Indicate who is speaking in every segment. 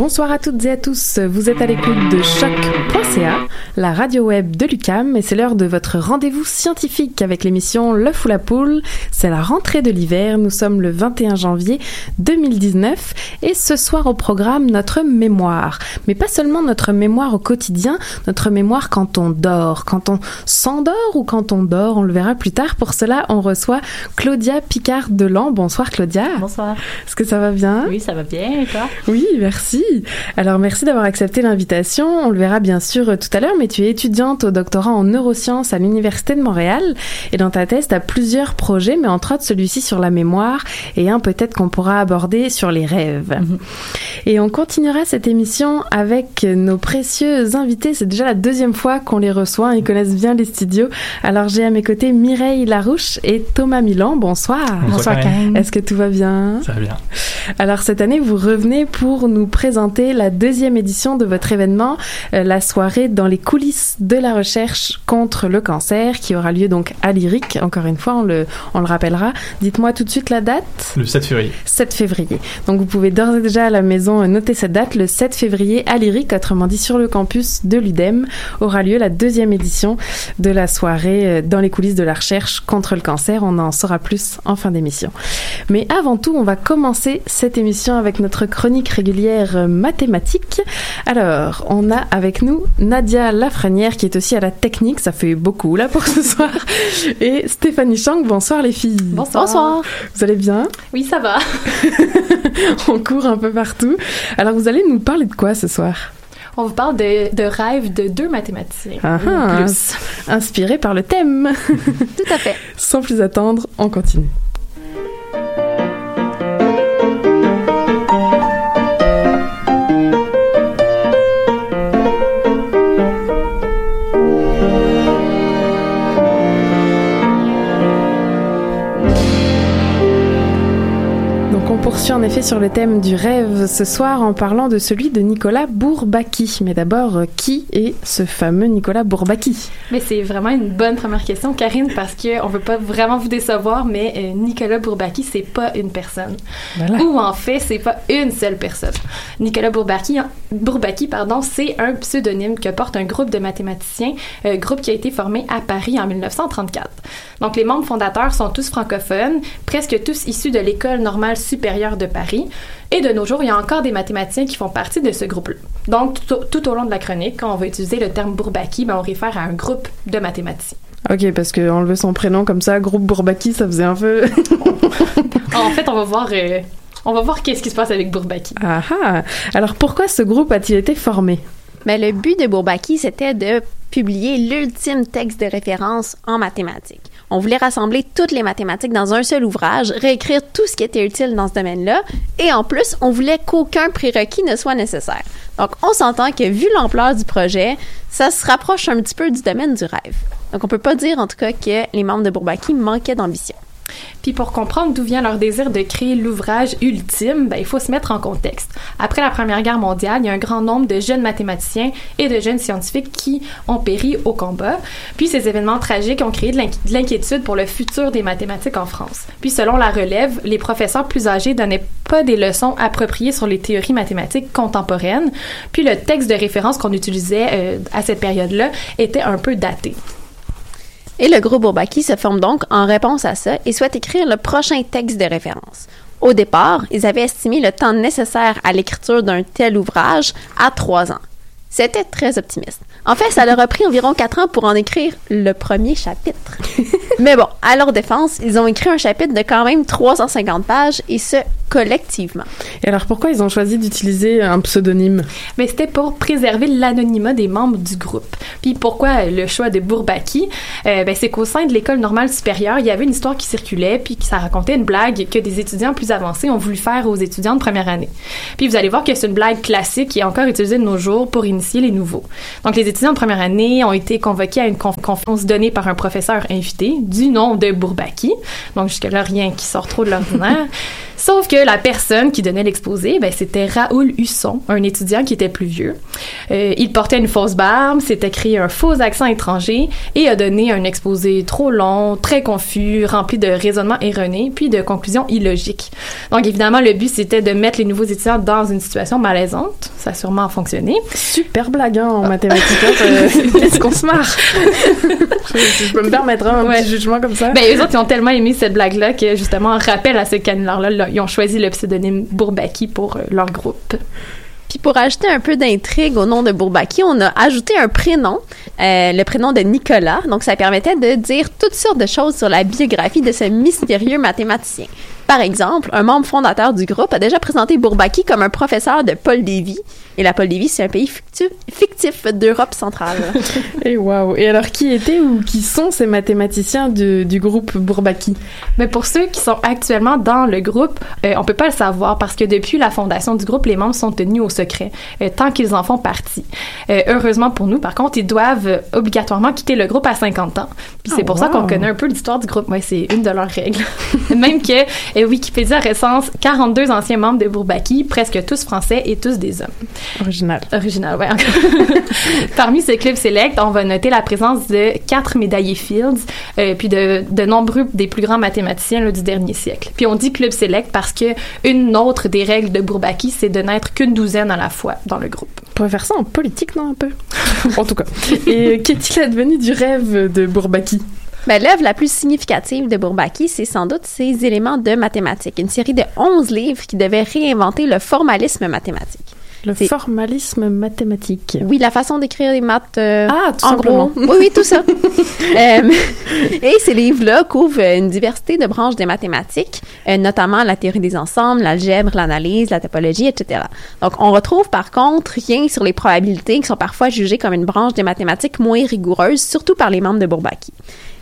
Speaker 1: Bonsoir à toutes et à tous. Vous êtes à l'écoute de choc.ca, la radio web de l'UCAM, et c'est l'heure de votre rendez-vous scientifique avec l'émission L'œuf ou la poule. C'est la rentrée de l'hiver. Nous sommes le 21 janvier 2019 et ce soir au programme notre mémoire. Mais pas seulement notre mémoire au quotidien, notre mémoire quand on dort, quand on s'endort ou quand on dort, on le verra plus tard. Pour cela, on reçoit Claudia Picard-Delan. Bonsoir Claudia.
Speaker 2: Bonsoir.
Speaker 1: Est-ce que ça va bien?
Speaker 2: Oui, ça va bien, et toi?
Speaker 1: Oui, merci. Alors merci d'avoir accepté l'invitation. On le verra bien sûr euh, tout à l'heure, mais tu es étudiante au doctorat en neurosciences à l'Université de Montréal. Et dans ta thèse, tu as plusieurs projets, mais entre autres celui-ci sur la mémoire et un peut-être qu'on pourra aborder sur les rêves. Et on continuera cette émission avec nos précieux invités. C'est déjà la deuxième fois qu'on les reçoit. Ils connaissent bien les studios. Alors j'ai à mes côtés Mireille Larouche et Thomas Milan. Bonsoir.
Speaker 2: Bonsoir, Karine.
Speaker 1: Est-ce que tout va bien?
Speaker 3: Ça va bien.
Speaker 1: Alors cette année, vous revenez pour nous présenter la deuxième édition de votre événement, euh, la soirée dans les coulisses de la recherche contre le cancer, qui aura lieu donc à Lyrique. Encore une fois, on le, on le rappellera. Dites-moi tout de suite la date.
Speaker 3: Le 7 février.
Speaker 1: 7 février. Donc vous pouvez d'ores et déjà à la maison euh, noter cette date. Le 7 février à Lyrique, autrement dit sur le campus de l'UDEM, aura lieu la deuxième édition de la soirée euh, dans les coulisses de la recherche contre le cancer. On en saura plus en fin d'émission. Mais avant tout, on va commencer cette émission avec notre chronique régulière euh, mathématique. Alors, on a avec nous Nadia Lafrenière qui est aussi à la technique. Ça fait beaucoup là pour ce soir. Et Stéphanie Chang. Bonsoir les filles.
Speaker 2: Bonsoir.
Speaker 1: Vous allez bien?
Speaker 2: Oui, ça va.
Speaker 1: On court un peu partout. Alors, vous allez nous parler de quoi ce soir?
Speaker 2: On vous parle de, de rêves de deux mathématiciens.
Speaker 1: Ah ah,
Speaker 2: plus.
Speaker 1: Inspiré par le thème.
Speaker 2: Tout à fait.
Speaker 1: Sans plus attendre, on continue. En effet sur le thème du rêve ce soir en parlant de celui de Nicolas Bourbaki. Mais d'abord, euh, qui est ce fameux Nicolas Bourbaki?
Speaker 2: Mais c'est vraiment une bonne première question, Karine, parce que on veut pas vraiment vous décevoir, mais euh, Nicolas Bourbaki, c'est pas une personne.
Speaker 1: Voilà.
Speaker 2: Ou en fait, c'est pas une seule personne. Nicolas Bourbaki, Bourbaki pardon, c'est un pseudonyme que porte un groupe de mathématiciens, euh, groupe qui a été formé à Paris en 1934. Donc les membres fondateurs sont tous francophones, presque tous issus de l'école normale supérieure de Paris. Et de nos jours, il y a encore des mathématiciens qui font partie de ce groupe-là. Donc tout, au- tout au long de la chronique, quand on va utiliser le terme Bourbaki, ben, on réfère à un groupe de mathématiciens.
Speaker 1: Ok, parce que enlever son prénom comme ça, groupe Bourbaki, ça faisait un peu.
Speaker 2: en fait, on va voir, euh, on va voir qu'est-ce qui se passe avec Bourbaki.
Speaker 1: ah ah Alors pourquoi ce groupe a-t-il été formé?
Speaker 4: Mais le but de Bourbaki, c'était de publier l'ultime texte de référence en mathématiques.
Speaker 5: On voulait rassembler toutes les mathématiques dans un seul ouvrage, réécrire tout ce qui était utile dans ce domaine-là, et en plus, on voulait qu'aucun prérequis ne soit nécessaire. Donc, on s'entend que vu l'ampleur du projet, ça se rapproche un petit peu du domaine du rêve. Donc, on peut pas dire en tout cas que les membres de Bourbaki manquaient d'ambition.
Speaker 2: Puis pour comprendre d'où vient leur désir de créer l'ouvrage ultime, ben, il faut se mettre en contexte. Après la Première Guerre mondiale, il y a un grand nombre de jeunes mathématiciens et de jeunes scientifiques qui ont péri au combat. Puis ces événements tragiques ont créé de l'inquiétude pour le futur des mathématiques en France. Puis selon la relève, les professeurs plus âgés donnaient pas des leçons appropriées sur les théories mathématiques contemporaines. Puis le texte de référence qu'on utilisait euh, à cette période-là était un peu daté.
Speaker 5: Et le groupe Bourbaki se forme donc en réponse à ça et souhaite écrire le prochain texte de référence. Au départ, ils avaient estimé le temps nécessaire à l'écriture d'un tel ouvrage à trois ans. C'était très optimiste. En fait, ça leur a pris environ quatre ans pour en écrire le premier chapitre. Mais bon, à leur défense, ils ont écrit un chapitre de quand même 350 pages et ce, collectivement.
Speaker 1: Et alors pourquoi ils ont choisi d'utiliser un pseudonyme?
Speaker 2: Mais c'était pour préserver l'anonymat des membres du groupe. Puis pourquoi le choix de Bourbaki? Euh, ben, c'est qu'au sein de l'école normale supérieure, il y avait une histoire qui circulait puis qui ça racontait une blague que des étudiants plus avancés ont voulu faire aux étudiants de première année. Puis vous allez voir que c'est une blague classique qui est encore utilisée de nos jours pour initier les nouveaux. Donc les étudiants de première année ont été convoqués à une conférence donnée par un professeur invité du nom de Bourbaki. Donc jusque-là rien qui sort trop de l'ordinaire. Sauf que la personne qui donnait l'exposé, ben, c'était Raoul Husson, un étudiant qui était plus vieux. Euh, il portait une fausse barbe, s'était créé un faux accent étranger et a donné un exposé trop long, très confus, rempli de raisonnements erronés, puis de conclusions illogiques. Donc évidemment, le but c'était de mettre les nouveaux étudiants dans une situation malaisante. Ça a sûrement fonctionné.
Speaker 1: Super blague hein, en mathématiques. Est-ce qu'on se marre je, je, peux me permettre hein, un petit jugement comme ça.
Speaker 2: Ben eux autres ils ont tellement aimé cette blague-là que justement, rappel à ce canular-là, ils ont choisi le pseudonyme Bourbaki pour euh, leur groupe.
Speaker 5: Puis pour ajouter un peu d'intrigue au nom de Bourbaki, on a ajouté un prénom, euh, le prénom de Nicolas. Donc ça permettait de dire toutes sortes de choses sur la biographie de ce mystérieux mathématicien. Par exemple, un membre fondateur du groupe a déjà présenté Bourbaki comme un professeur de Paul Davy. Et la Paul Davy, c'est un pays fictif, fictif d'Europe centrale.
Speaker 1: et waouh Et alors, qui étaient ou qui sont ces mathématiciens du, du groupe Bourbaki?
Speaker 2: Mais pour ceux qui sont actuellement dans le groupe, euh, on peut pas le savoir parce que depuis la fondation du groupe, les membres sont tenus au secret euh, tant qu'ils en font partie. Euh, heureusement pour nous, par contre, ils doivent obligatoirement quitter le groupe à 50 ans. Puis c'est
Speaker 1: Oh,
Speaker 2: pour ça qu'on connaît un peu l'histoire du groupe. Ouais, c'est une de leurs règles. Même que euh, Wikipédia recense 42 anciens membres de Bourbaki, presque tous français et tous des hommes.
Speaker 1: Original.
Speaker 2: Original, ouais. Parmi ces clubs select, on va noter la présence de quatre médaillés Fields, euh, puis de, de nombreux des plus grands mathématiciens là, du dernier siècle. Puis on dit club select parce que une autre des règles de Bourbaki, c'est de n'être qu'une douzaine à la fois dans le groupe.
Speaker 1: On pourrait faire ça en politique, non, un peu En tout cas. Et qu'est-il advenu du rêve de Bourbaki?
Speaker 5: L'œuvre la plus significative de Bourbaki, c'est sans doute ses éléments de mathématiques, une série de 11 livres qui devaient réinventer le formalisme mathématique.
Speaker 1: Le formalisme mathématique.
Speaker 5: Oui, la façon d'écrire les maths. euh,
Speaker 1: Ah, tout
Speaker 5: en
Speaker 1: simplement.
Speaker 5: gros. Oui, oui, tout ça. Euh, et ces livres-là couvrent une diversité de branches des mathématiques, euh, notamment la théorie des ensembles, l'algèbre, l'analyse, la topologie, etc. Donc, on retrouve par contre rien sur les probabilités qui sont parfois jugées comme une branche des mathématiques moins rigoureuse, surtout par les membres de Bourbaki.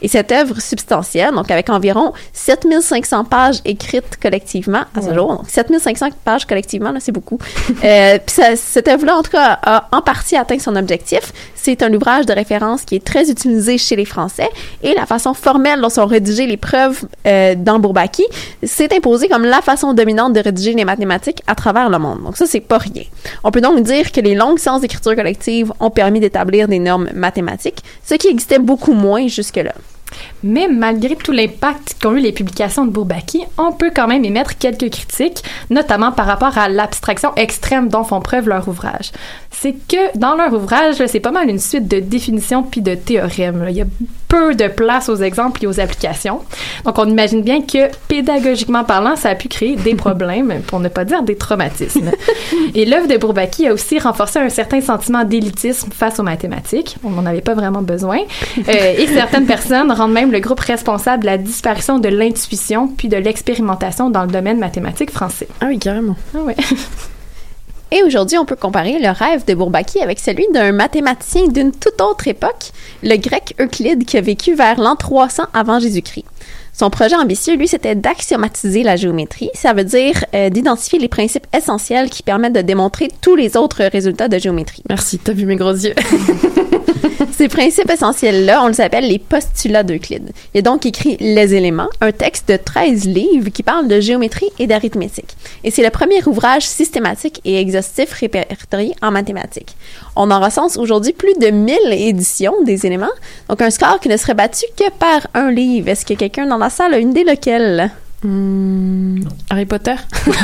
Speaker 5: Et cette œuvre substantielle, donc avec environ 7500 pages écrites collectivement à ce jour, donc 7500 pages collectivement, là, c'est beaucoup. Euh, puis cette œuvre-là, en tout cas, a en partie atteint son objectif. C'est un ouvrage de référence qui est très utilisé chez les Français et la façon formelle dont sont rédigées les preuves euh, dans Bourbaki s'est imposée comme la façon dominante de rédiger les mathématiques à travers le monde. Donc ça, c'est pas rien. On peut donc dire que les longues séances d'écriture collective ont permis d'établir des normes mathématiques, ce qui existait beaucoup moins jusque-là.
Speaker 2: Mais malgré tout l'impact qu'ont eu les publications de Bourbaki, on peut quand même émettre quelques critiques, notamment par rapport à l'abstraction extrême dont font preuve leur ouvrage. C'est que dans leur ouvrage, c'est pas mal une suite de définitions puis de théorèmes. Peu de place aux exemples et aux applications. Donc on imagine bien que pédagogiquement parlant, ça a pu créer des problèmes, pour ne pas dire des traumatismes. et l'œuvre de Bourbaki a aussi renforcé un certain sentiment d'élitisme face aux mathématiques. On n'en avait pas vraiment besoin. Euh, et certaines personnes rendent même le groupe responsable de la disparition de l'intuition puis de l'expérimentation dans le domaine mathématique français.
Speaker 1: Ah oui, carrément.
Speaker 2: Ah ouais.
Speaker 5: Et aujourd'hui, on peut comparer le rêve de Bourbaki avec celui d'un mathématicien d'une toute autre époque, le grec Euclide, qui a vécu vers l'an 300 avant Jésus-Christ. Son projet ambitieux, lui, c'était d'axiomatiser la géométrie. Ça veut dire euh, d'identifier les principes essentiels qui permettent de démontrer tous les autres résultats de géométrie.
Speaker 1: Merci, t'as vu mes gros yeux.
Speaker 5: Ces principes essentiels-là, on les appelle les postulats d'Euclide. Il a donc écrit Les éléments, un texte de 13 livres qui parle de géométrie et d'arithmétique. Et c'est le premier ouvrage systématique et exhaustif répertorié en mathématiques. On en recense aujourd'hui plus de 1000 éditions des éléments, donc un score qui ne serait battu que par un livre. Est-ce que quelqu'un dans la salle a une idée lequel?
Speaker 1: Hmm, Harry Potter?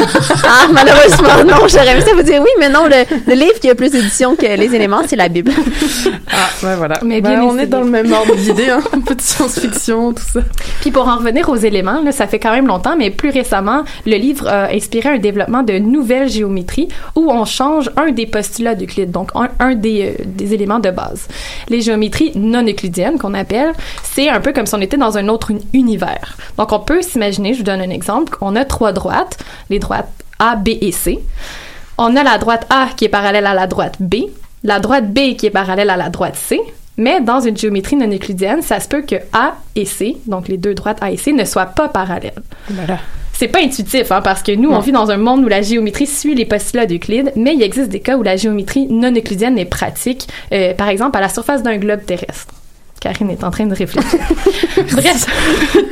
Speaker 5: Ah, malheureusement, non. J'aurais aimé ça vous dire oui, mais non, le, le livre qui a plus d'éditions que les éléments, c'est la Bible.
Speaker 1: Ah, ouais, voilà.
Speaker 2: Mais
Speaker 1: Ben,
Speaker 2: bien
Speaker 1: on est dans le même ordre d'idées, hein. un peu de science-fiction, tout ça.
Speaker 2: Puis pour en revenir aux éléments, là, ça fait quand même longtemps, mais plus récemment, le livre a inspiré un développement de nouvelles géométries où on change un des postulats d'Euclide, donc un, un des, euh, des éléments de base. Les géométries non euclidiennes, qu'on appelle, c'est un peu comme si on était dans un autre uni- univers. Donc on peut s'imaginer, je vous donne un exemple, on a trois droites, les droites A, B et C. On a la droite A qui est parallèle à la droite B, la droite B qui est parallèle à la droite C, mais dans une géométrie non euclidienne, ça se peut que A et C, donc les deux droites A et C, ne soient pas parallèles.
Speaker 1: Voilà.
Speaker 2: C'est pas intuitif, hein, parce que nous, on vit dans un monde où la géométrie suit les postulats d'Euclide, mais il existe des cas où la géométrie non euclidienne est pratique, euh, par exemple à la surface d'un globe terrestre. Karine est en train de réfléchir. Bref,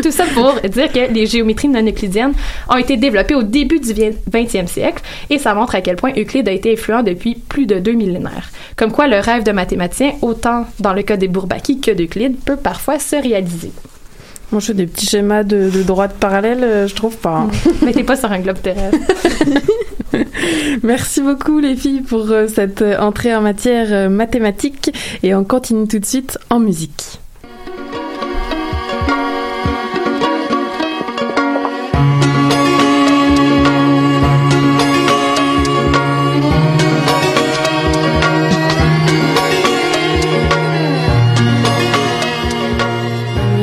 Speaker 2: tout ça pour dire que les géométries non euclidiennes ont été développées au début du 20e siècle et ça montre à quel point Euclide a été influent depuis plus de deux millénaires. Comme quoi le rêve de mathématicien, autant dans le cas des Bourbaki que d'Euclide, peut parfois se réaliser.
Speaker 1: Moi, je fais des petits schémas de, de droite parallèle, euh, je trouve pas. hein.
Speaker 2: Mais t'es pas sur un globe terrestre.
Speaker 1: Merci beaucoup, les filles, pour euh, cette euh, entrée en matière euh, mathématique. Et on continue tout de suite en musique.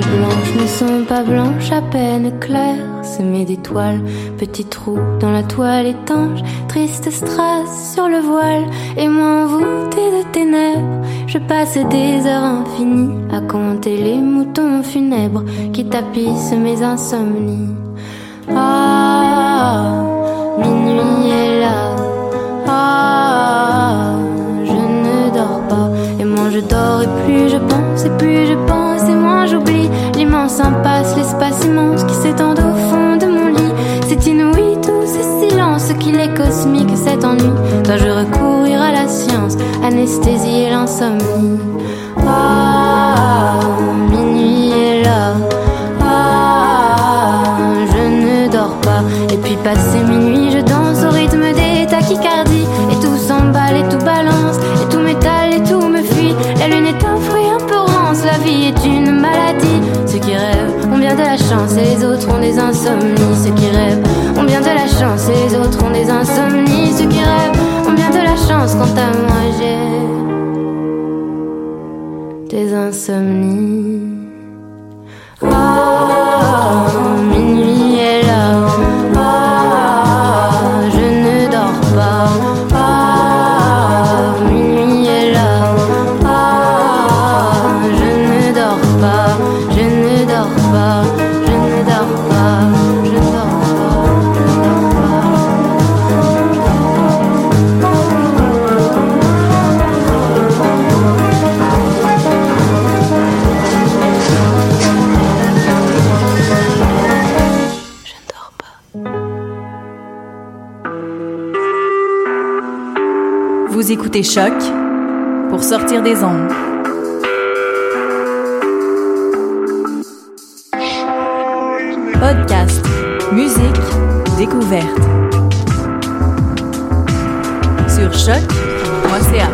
Speaker 3: blanches ne sont pas blanches, à peine claires, semées d'étoiles, petits trous dans la toile étanche, triste strass sur le voile, et moi envoûtée de ténèbres, je passe des heures infinies à compter les moutons funèbres qui tapissent mes insomnies. Ah, minuit est là. Ah, je ne dors pas. Et moins je dors et plus je pense, et plus je pense et moins j'oublie l'immense impasse, l'espace immense qui s'étend au silences qu'il est cosmique cet ennui. Dois-je recourir à la science, anesthésier l'insomnie? Ah, minuit est là. Ah, je ne dors pas. Et puis passé minuit, je danse au rythme des tachycardies. Et tout s'emballe et tout balance. Et tout m'étale et tout me fuit. La lune est un fruit un peu rance. La vie est une maladie. Ceux qui rêvent ont bien de la chance et les autres ont des insomnies. Ceux qui rêvent de la chance les autres ont des insomnies. Ceux qui rêvent ont bien de la chance. Quant à moi, j'ai des insomnies.
Speaker 4: Choc pour sortir des ondes. Podcast, musique, découverte. Sur choc.ca.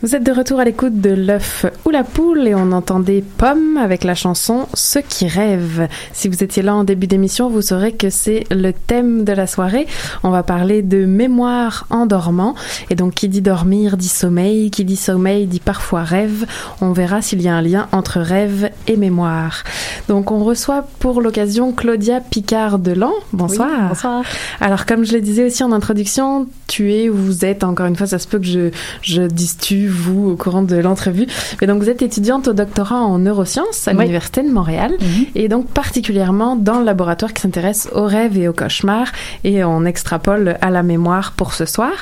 Speaker 1: Vous êtes de retour à l'écoute de l'œuf la poule et on entendait Pomme avec la chanson Ceux qui rêvent. Si vous étiez là en début d'émission, vous saurez que c'est le thème de la soirée. On va parler de mémoire en dormant. Et donc, qui dit dormir dit sommeil. Qui dit sommeil dit parfois rêve. On verra s'il y a un lien entre rêve et mémoire. Donc, on reçoit pour l'occasion Claudia Picard-Delan. Bonsoir.
Speaker 6: Oui, bonsoir.
Speaker 1: Alors, comme je le disais aussi en introduction, tu es ou vous êtes, encore une fois, ça se peut que je, je dise tu, vous, au courant de l'entrevue. Mais donc, vous êtes étudiante au doctorat en neurosciences à
Speaker 6: Oui.
Speaker 1: l'Université de Montréal
Speaker 6: Mhm.
Speaker 1: et donc particulièrement dans le laboratoire qui s'intéresse aux rêves et aux cauchemars et on extrapole à la mémoire pour ce soir.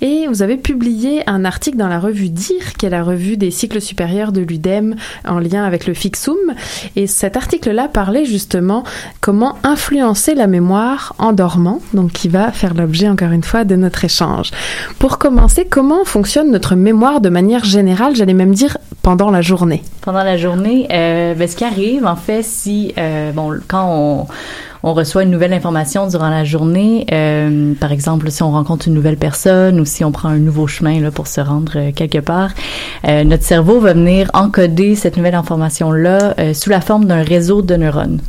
Speaker 1: Et vous avez publié un article dans la revue DIR, qui est la revue des cycles supérieurs de l'UDEM en lien avec le Fixum. Et cet article-là parlait justement comment influencer la mémoire en dormant, donc qui va faire l'objet encore une fois de notre échange. Pour commencer, comment fonctionne notre mémoire de manière générale, j'allais même dire pendant la journée
Speaker 6: Pendant la journée, euh, ben, ce qui arrive, en fait, si, euh, bon, quand on, on reçoit une nouvelle information durant la journée, euh, par exemple, si on rencontre une nouvelle personne ou si on prend un nouveau chemin là, pour se rendre quelque part, notre cerveau va venir encoder cette nouvelle information-là sous la forme d'un réseau de neurones.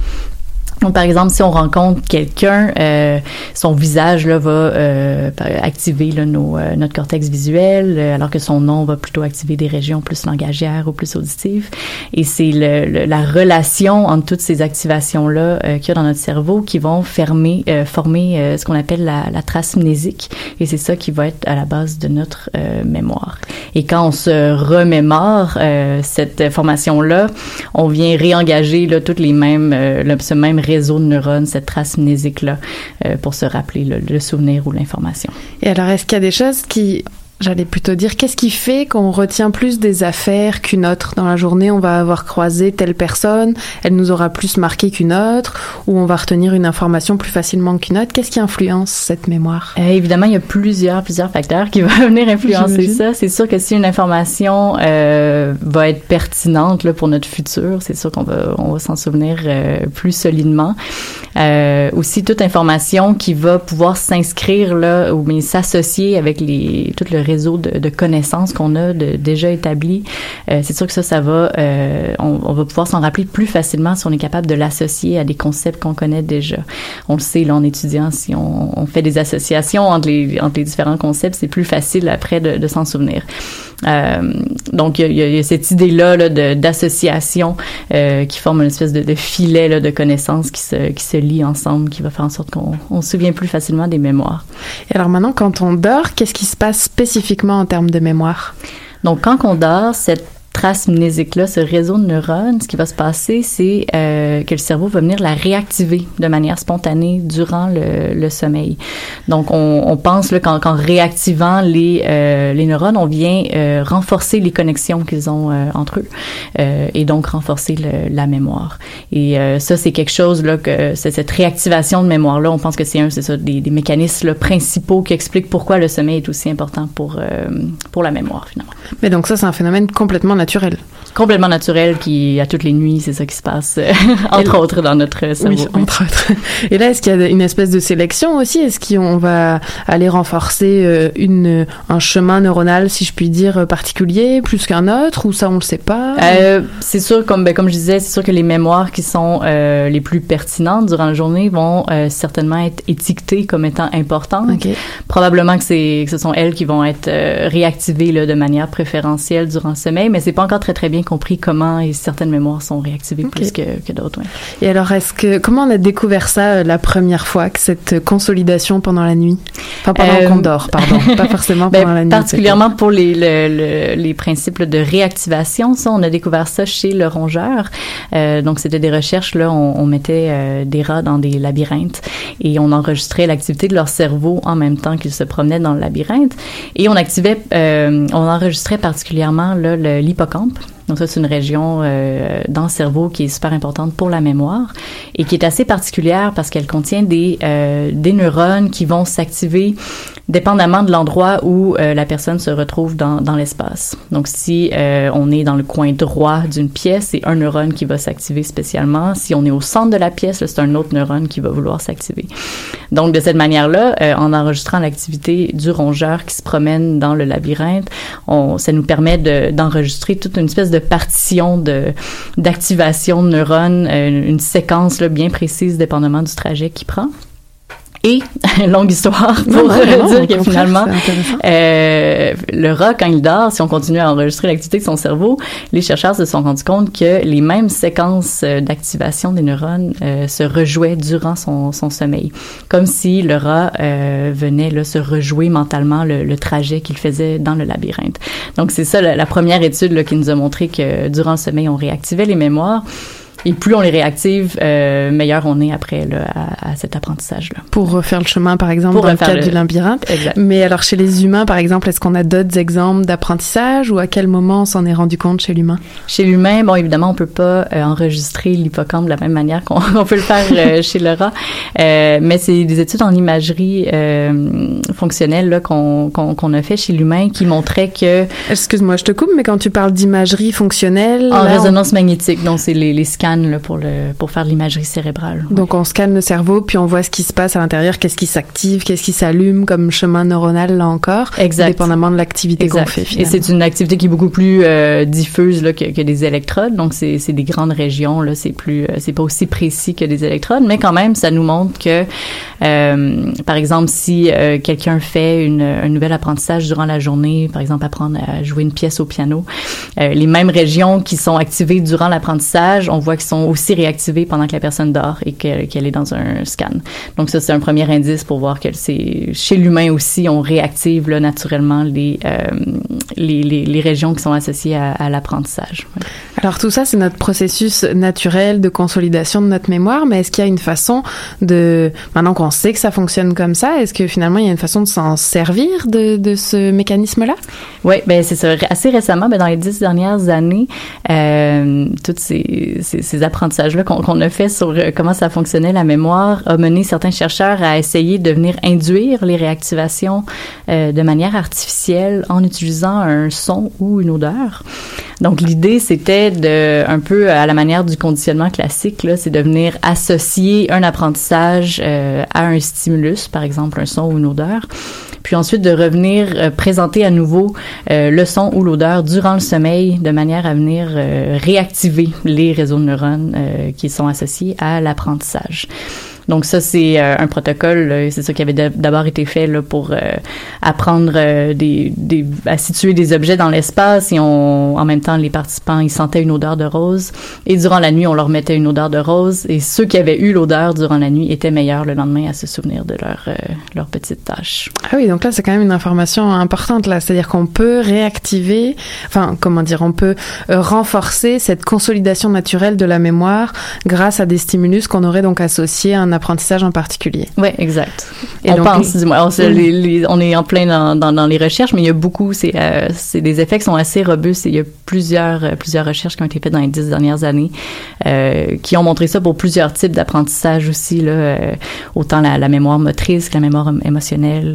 Speaker 6: Donc, par exemple, si on rencontre quelqu'un, euh, son visage là, va euh, activer là, nos, euh, notre cortex visuel, euh, alors que son nom va plutôt activer des régions plus langagières ou plus auditives. Et c'est le, le- la relation entre toutes ces activations-là euh, qu'il y a dans notre cerveau qui vont fermer, euh, former ce qu'on appelle la, la trace mnésique. Et c'est ça qui va être à la base de notre mémoire. Et quand on se remémore cette information-là, on vient réengager là, toutes les mêmes, le- ce même réseau de neurones, cette trace mnésique-là, euh, pour se rappeler le, le souvenir ou l'information.
Speaker 1: Et alors, est-ce qu'il y a des choses qui, j'allais plutôt dire, qu'est-ce qui fait qu'on retient plus des affaires qu'une autre Dans la journée, on va avoir croisé telle personne, elle nous aura plus marqué qu'une autre, ou on va retenir une information plus facilement qu'une autre. Qu'est-ce qui influence cette mémoire?
Speaker 6: Euh, évidemment, il y a plusieurs, plusieurs facteurs qui vont venir influencer ça. C'est sûr que si une information euh, va être pertinente là, pour notre futur, c'est sûr qu'on va, on va s'en souvenir euh, plus solidement. Euh, aussi, toute information qui va pouvoir s'inscrire là ou s'associer avec les, tout le réseau de, connaissances qu'on a déjà établi, euh, c'est sûr que ça, ça va, euh, on, va pouvoir s'en rappeler plus facilement si on est capable de l'associer à des concepts qu'on connaît déjà. On le sait, là, en étudiant, si on, fait des associations entre les, différents concepts, c'est plus facile après de, s'en souvenir. Euh, donc, il y, a- cette idée-là là, d'association qui forme une espèce de, filet de connaissances qui se, qui se lient ensemble, qui va faire en sorte qu'on on se souvient plus facilement des mémoires.
Speaker 1: Et alors maintenant, quand on dort, qu'est-ce qui se passe spécifiquement en termes de mémoire?
Speaker 6: Donc, quand on dort, cette trace mnésique-là, ce réseau de neurones, ce qui va se passer, c'est euh, que le cerveau va venir la réactiver de manière spontanée durant le, le sommeil. Donc, on, on pense qu'en, qu'en réactivant les, euh, les neurones, on vient euh, renforcer les connexions qu'ils ont euh, entre eux euh, et donc renforcer le- la mémoire. Et euh, ça, c'est quelque chose là que cette réactivation de mémoire-là. On pense que c'est un, c'est ça, des, des mécanismes là, principaux qui expliquent pourquoi le sommeil est aussi important pour pour la mémoire finalement.
Speaker 1: Mais donc ça, c'est un phénomène complètement naturel naturel.
Speaker 6: Complètement naturel qui, à toutes les nuits, c'est ça qui se passe, euh, entre autres, dans notre cerveau.
Speaker 1: Oui, entre autres. Et là, est-ce qu'il y a une espèce de sélection aussi? Est-ce qu'on va aller renforcer euh, une, un chemin neuronal, si je puis dire, euh, particulier, plus qu'un autre Ou ça, on le sait pas?
Speaker 6: Euh, c'est sûr, comme, ben, comme je disais, c'est sûr que les mémoires qui sont euh, les plus pertinentes durant la journée vont euh, certainement être étiquetées comme étant importantes.
Speaker 1: Ok.
Speaker 6: Probablement que, c'est, que ce sont elles qui vont être euh, réactivées là, de manière préférentielle durant le sommeil, mais c'est pas encore très très bien compris comment et certaines mémoires sont réactivées plus que, que d'autres. ouais.
Speaker 1: Et alors, est-ce que comment on a découvert ça euh, la première fois, que cette consolidation pendant la nuit? Enfin, pendant
Speaker 6: Euh,
Speaker 1: qu'on dort, pardon, pas forcément
Speaker 6: Ben,
Speaker 1: pendant la nuit.
Speaker 6: particulièrement pour les, le- le- les principes de réactivation, ça, on a découvert ça chez le rongeur. Euh, donc, c'était des recherches, là, on, on mettait des rats dans des labyrinthes et on enregistrait l'activité de leur cerveau en même temps qu'ils se promenaient dans le labyrinthe. Et on activait, euh, on enregistrait particulièrement l'hippocampe. Donc ça, c'est une région euh, dans le cerveau qui est super importante pour la mémoire et qui est assez particulière parce qu'elle contient des, euh, des neurones qui vont s'activer dépendamment de l'endroit où euh, la personne se retrouve dans, dans l'espace. Donc si euh, on est dans le coin droit d'une pièce, c'est un neurone qui va s'activer spécialement. Si on est au centre de la pièce, c'est un autre neurone qui va vouloir s'activer. Donc de cette manière-là, euh, en enregistrant l'activité du rongeur qui se promène dans le labyrinthe, on, ça nous permet de- d'enregistrer toute une espèce de partition de d'activation de neurones, euh, une séquence bien précise dépendamment du trajet qu'il prend. Et, longue histoire pour
Speaker 1: Non, non,
Speaker 6: euh,
Speaker 1: non,
Speaker 6: dire que finalement, euh, le rat, quand il dort, si on continue à enregistrer l'activité de son cerveau, les chercheurs se sont rendus compte que les mêmes séquences euh, d'activation des neurones euh, se rejouaient durant son, son sommeil. Comme si le rat euh, venait là, se rejouer mentalement le, le trajet qu'il faisait dans le labyrinthe. Donc c'est ça la, la première étude là, qui nous a montré que durant le sommeil, on réactivait les mémoires. Et plus on les réactive, euh, meilleur on est après là, à, à cet apprentissage-là.
Speaker 1: Pour refaire le chemin, par exemple,
Speaker 6: Pour
Speaker 1: dans le cadre
Speaker 6: le-
Speaker 1: du labyrinthe.
Speaker 6: Exact.
Speaker 1: Mais alors, chez les humains, par exemple, est-ce qu'on a d'autres exemples d'apprentissage ou à quel moment on s'en est rendu compte chez l'humain?
Speaker 6: Chez l'humain, bon, évidemment, on peut pas euh, enregistrer l'hippocampe de la même manière qu'on peut le faire euh, chez le rat, mais c'est des études en imagerie fonctionnelle qu'on a fait chez l'humain qui montraient que
Speaker 1: Excuse-moi, je te coupe, mais quand tu parles d'imagerie fonctionnelle,
Speaker 6: en
Speaker 1: là, on-
Speaker 6: résonance magnétique, donc c'est les, les scans là, pour le pour faire de l'imagerie cérébrale.
Speaker 1: donc on scanne le cerveau, puis on voit ce qui se passe à l'intérieur, qu'est-ce qui s'active, qu'est-ce qui s'allume comme chemin neuronal là encore,
Speaker 6: Exact.
Speaker 1: dépendamment de l'activité qu'on fait
Speaker 6: Et c'est une activité qui est beaucoup plus euh, diffuse là, que, que des électrodes. Donc c'est des grandes régions là, c'est plus euh, c'est pas aussi précis que des électrodes, mais quand même ça nous montre que euh, par exemple si quelqu'un fait une, un nouvel apprentissage durant la journée, par exemple apprendre à jouer une pièce au piano, les mêmes régions qui sont activées durant l'apprentissage, on voit qu'ils sont aussi réactivées pendant que la personne dort et que- qu'elle est dans un scan. Donc ça c'est un premier indice pour voir que c'est chez l'humain aussi on réactive là, naturellement les, euh, les, les les régions qui sont associées à, à l'apprentissage. Ouais.
Speaker 1: Alors tout ça, c'est notre processus naturel de consolidation de notre mémoire, mais est-ce qu'il y a une façon de, maintenant qu'on sait que ça fonctionne comme ça, est-ce que finalement il y a une façon de s'en servir de, de ce mécanisme-là?
Speaker 6: Oui, ben c'est ça. Assez récemment, ben dans les dix dernières années, euh, tous ces, ces, ces apprentissages-là qu'on a fait sur euh, comment ça fonctionnait la mémoire a mené certains chercheurs à essayer de venir induire les réactivations euh, de manière artificielle en utilisant un son ou une odeur. Donc l'idée c'était de un peu à la manière du conditionnement classique c'est de venir associer un apprentissage euh, à un stimulus, par exemple un son ou une odeur, puis ensuite de revenir présenter à nouveau le son ou l'odeur durant le sommeil de manière à venir réactiver les réseaux de euh, qui sont associés à l'apprentissage. Donc ça, c'est euh, un protocole, c'est ça qui avait d'abord été fait là, pour euh, apprendre euh, des, des, à situer des objets dans l'espace et on, en même temps, les participants, ils sentaient une odeur de rose et durant la nuit, on leur mettait une odeur de rose et ceux qui avaient eu l'odeur durant la nuit étaient meilleurs le lendemain à se souvenir de leur, euh, leur petite tâche.
Speaker 1: Ah oui, donc là c'est quand même une information importante là, c'est-à-dire qu'on peut réactiver, enfin comment dire, on peut renforcer cette consolidation naturelle de la mémoire grâce à des stimulus qu'on aurait donc associés à un apprentissage en particulier.
Speaker 6: Oui, exact.
Speaker 1: Et
Speaker 6: on
Speaker 1: donc,
Speaker 6: pense, du moins. On, se- les- les- on est en plein dans, dans, dans les recherches, mais il y a beaucoup, c'est euh, c'est des effets qui sont assez robustes et il y a plusieurs, euh, plusieurs recherches qui ont été faites dans les dix dernières années euh, qui ont montré ça pour plusieurs types d'apprentissage aussi, là, autant la, la mémoire motrice que la mémoire émo- émotionnelle,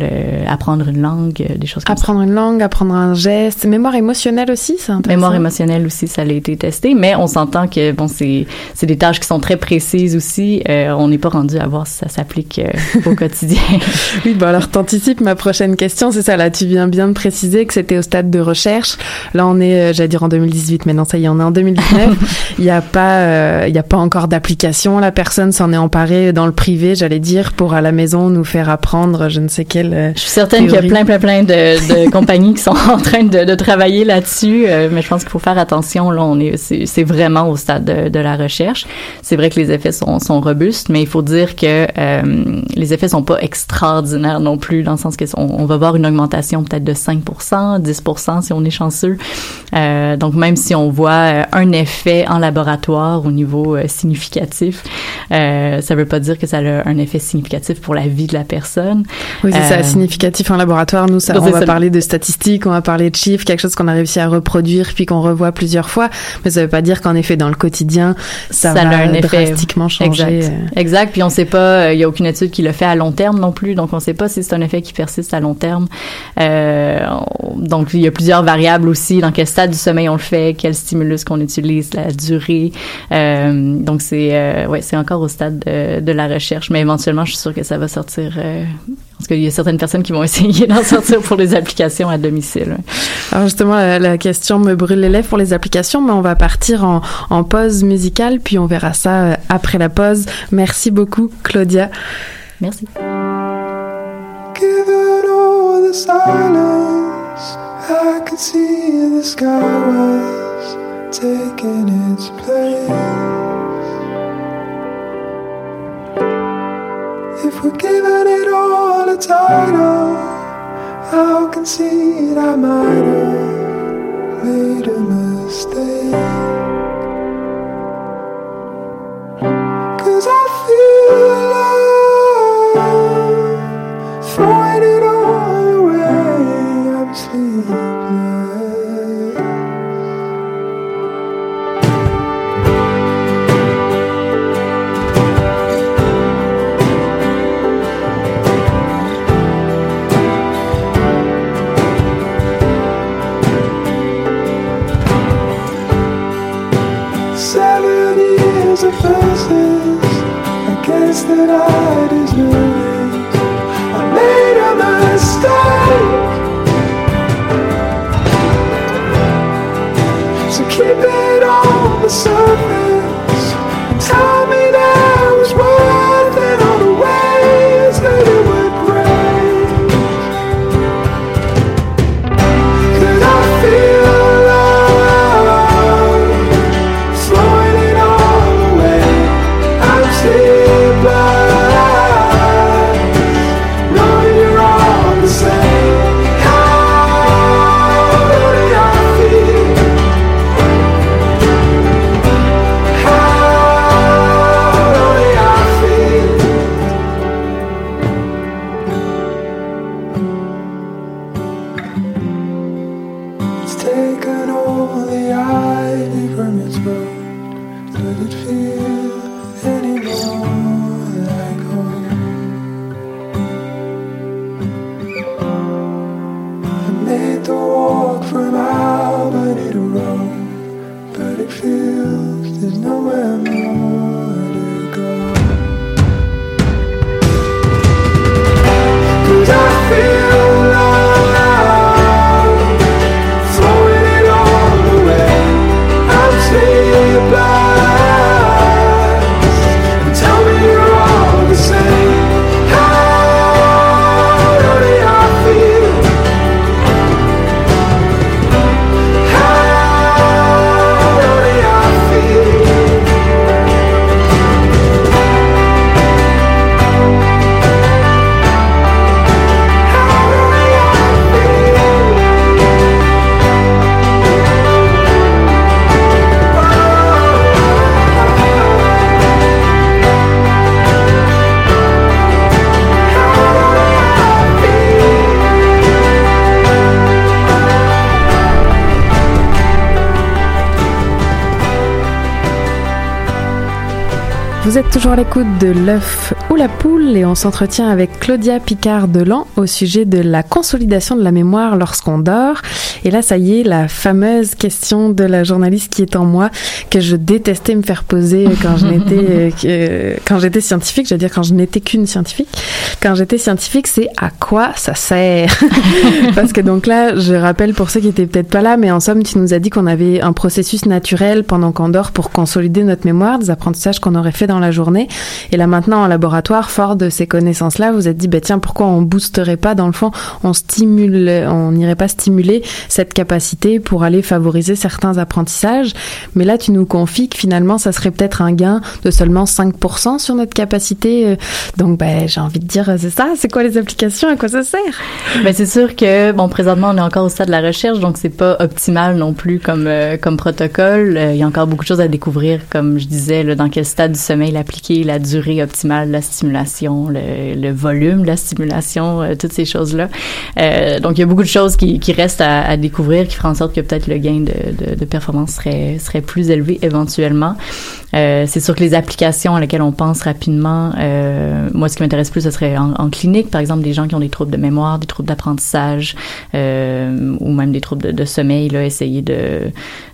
Speaker 6: apprendre une langue, des choses comme
Speaker 1: Apprendre une langue, apprendre un geste, mémoire émotionnelle aussi, c'est
Speaker 6: ça.
Speaker 1: intéressant.
Speaker 6: Mémoire émotionnelle aussi, ça a été testé, mais on s'entend que bon, c'est des tâches qui sont très précises aussi. On n'est pas rendu à voir si ça s'applique euh, au quotidien.
Speaker 1: Oui, bon alors t'anticipes ma prochaine question, c'est ça là, tu viens bien de préciser que c'était au stade de recherche. Là on est, euh, j'allais dire en 2018, mais non ça y est, on est en 2019. Il n'y a pas, euh, il y a pas encore d'application. La personne s'en est emparée dans le privé, j'allais dire, pour à la maison nous faire apprendre je ne sais quelle.
Speaker 6: Je suis certaine qu'il y a plein, plein, plein de, de compagnies qui sont en train de, de travailler là-dessus, mais je pense qu'il faut faire attention. Là, on est, c'est, c'est vraiment au stade de, de la recherche. C'est vrai que les effets sont, sont robustes, mais il faut dire dire que euh, les effets sont pas extraordinaires non plus, dans le sens que on, on va voir une augmentation peut-être de 5%, 10% si on est chanceux. Euh, donc même si on voit euh, un effet en laboratoire au niveau euh, significatif, ça veut pas dire que ça a un effet significatif pour la vie de la personne.
Speaker 1: Oui, c'est ça, significatif en laboratoire. Nous, ça, on va
Speaker 6: ça.
Speaker 1: parler de statistiques, on va parler de chiffres, quelque chose qu'on a réussi à reproduire puis qu'on revoit plusieurs fois. Mais ça veut pas dire qu'en effet, dans le quotidien, ça, va
Speaker 6: a un effet
Speaker 1: drastiquement changer.
Speaker 6: Exact. exact. Puis on sait pas, il y a aucune étude qui le fait à long terme non plus, donc on sait pas si c'est un effet qui persiste à long terme. Euh, on- donc il y a plusieurs variables aussi. Dans quel stade du sommeil on le fait, quel stimulus qu'on utilise, la durée. Euh, donc c'est, euh, ouais, c'est encore au stade de, de la recherche, mais éventuellement, je suis sûre que ça va sortir. Parce qu'il y a certaines personnes qui vont essayer d'en sortir pour des applications à domicile.
Speaker 1: Alors justement, la, la question me brûle les lèvres pour les applications, mais on va partir en, en pause musicale, puis on verra ça euh, après la pause. Merci beaucoup, Claudia.
Speaker 6: Merci.
Speaker 7: Given all the silence, I could see the sky was taking its place. If we're giving it all a title, I'll concede I might have made a mistake. That I deserve
Speaker 1: l'écoute de l'œuf ou la poule et on s'entretient avec Claudia Picard-Delan au sujet de la consolidation de la mémoire lorsqu'on dort. Et là, ça y est, la fameuse question de la journaliste qui est en moi que je détestais me faire poser quand je n'étais euh, quand j'étais scientifique, je veux dire quand je n'étais qu'une scientifique. Quand j'étais scientifique, c'est à quoi ça sert? Parce que donc là, je rappelle pour ceux qui étaient peut-être pas là, mais en somme, tu nous as dit qu'on avait un processus naturel pendant qu'on dort pour consolider notre mémoire, des apprentissages qu'on aurait fait dans la journée. Et là maintenant, en laboratoire laboratoire, fort de ces connaissances-là, vous êtes dit, bah, tiens, pourquoi on boosterait pas, dans le fond, on stimule, on n'irait pas stimuler cette capacité pour aller favoriser certains apprentissages. Mais là, tu nous confies que finalement, ça serait peut-être un gain de seulement 5% sur notre capacité. euh, Donc, ben, j'ai envie de dire, c'est ça, c'est quoi les applications, à quoi ça sert?
Speaker 6: Ben c'est sûr que bon présentement on est encore au stade de la recherche donc c'est pas optimal non plus comme euh, comme protocole. Euh, il y a encore beaucoup de choses à découvrir comme je disais dans quel stade du sommeil l'appliquer, la durée optimale de la stimulation, le, volume de la stimulation, euh, toutes ces choses là. donc il y a beaucoup de choses qui, qui restent à, à découvrir qui feront en sorte que peut-être le gain de, de, de performance serait serait plus élevé éventuellement. Euh, c'est sûr que les applications à lesquelles on pense rapidement, euh, moi, ce qui m'intéresse plus, ce serait en, en, clinique, par exemple, des gens qui ont des troubles de mémoire, des troubles d'apprentissage, euh, ou même des troubles de, sommeil, là, essayer de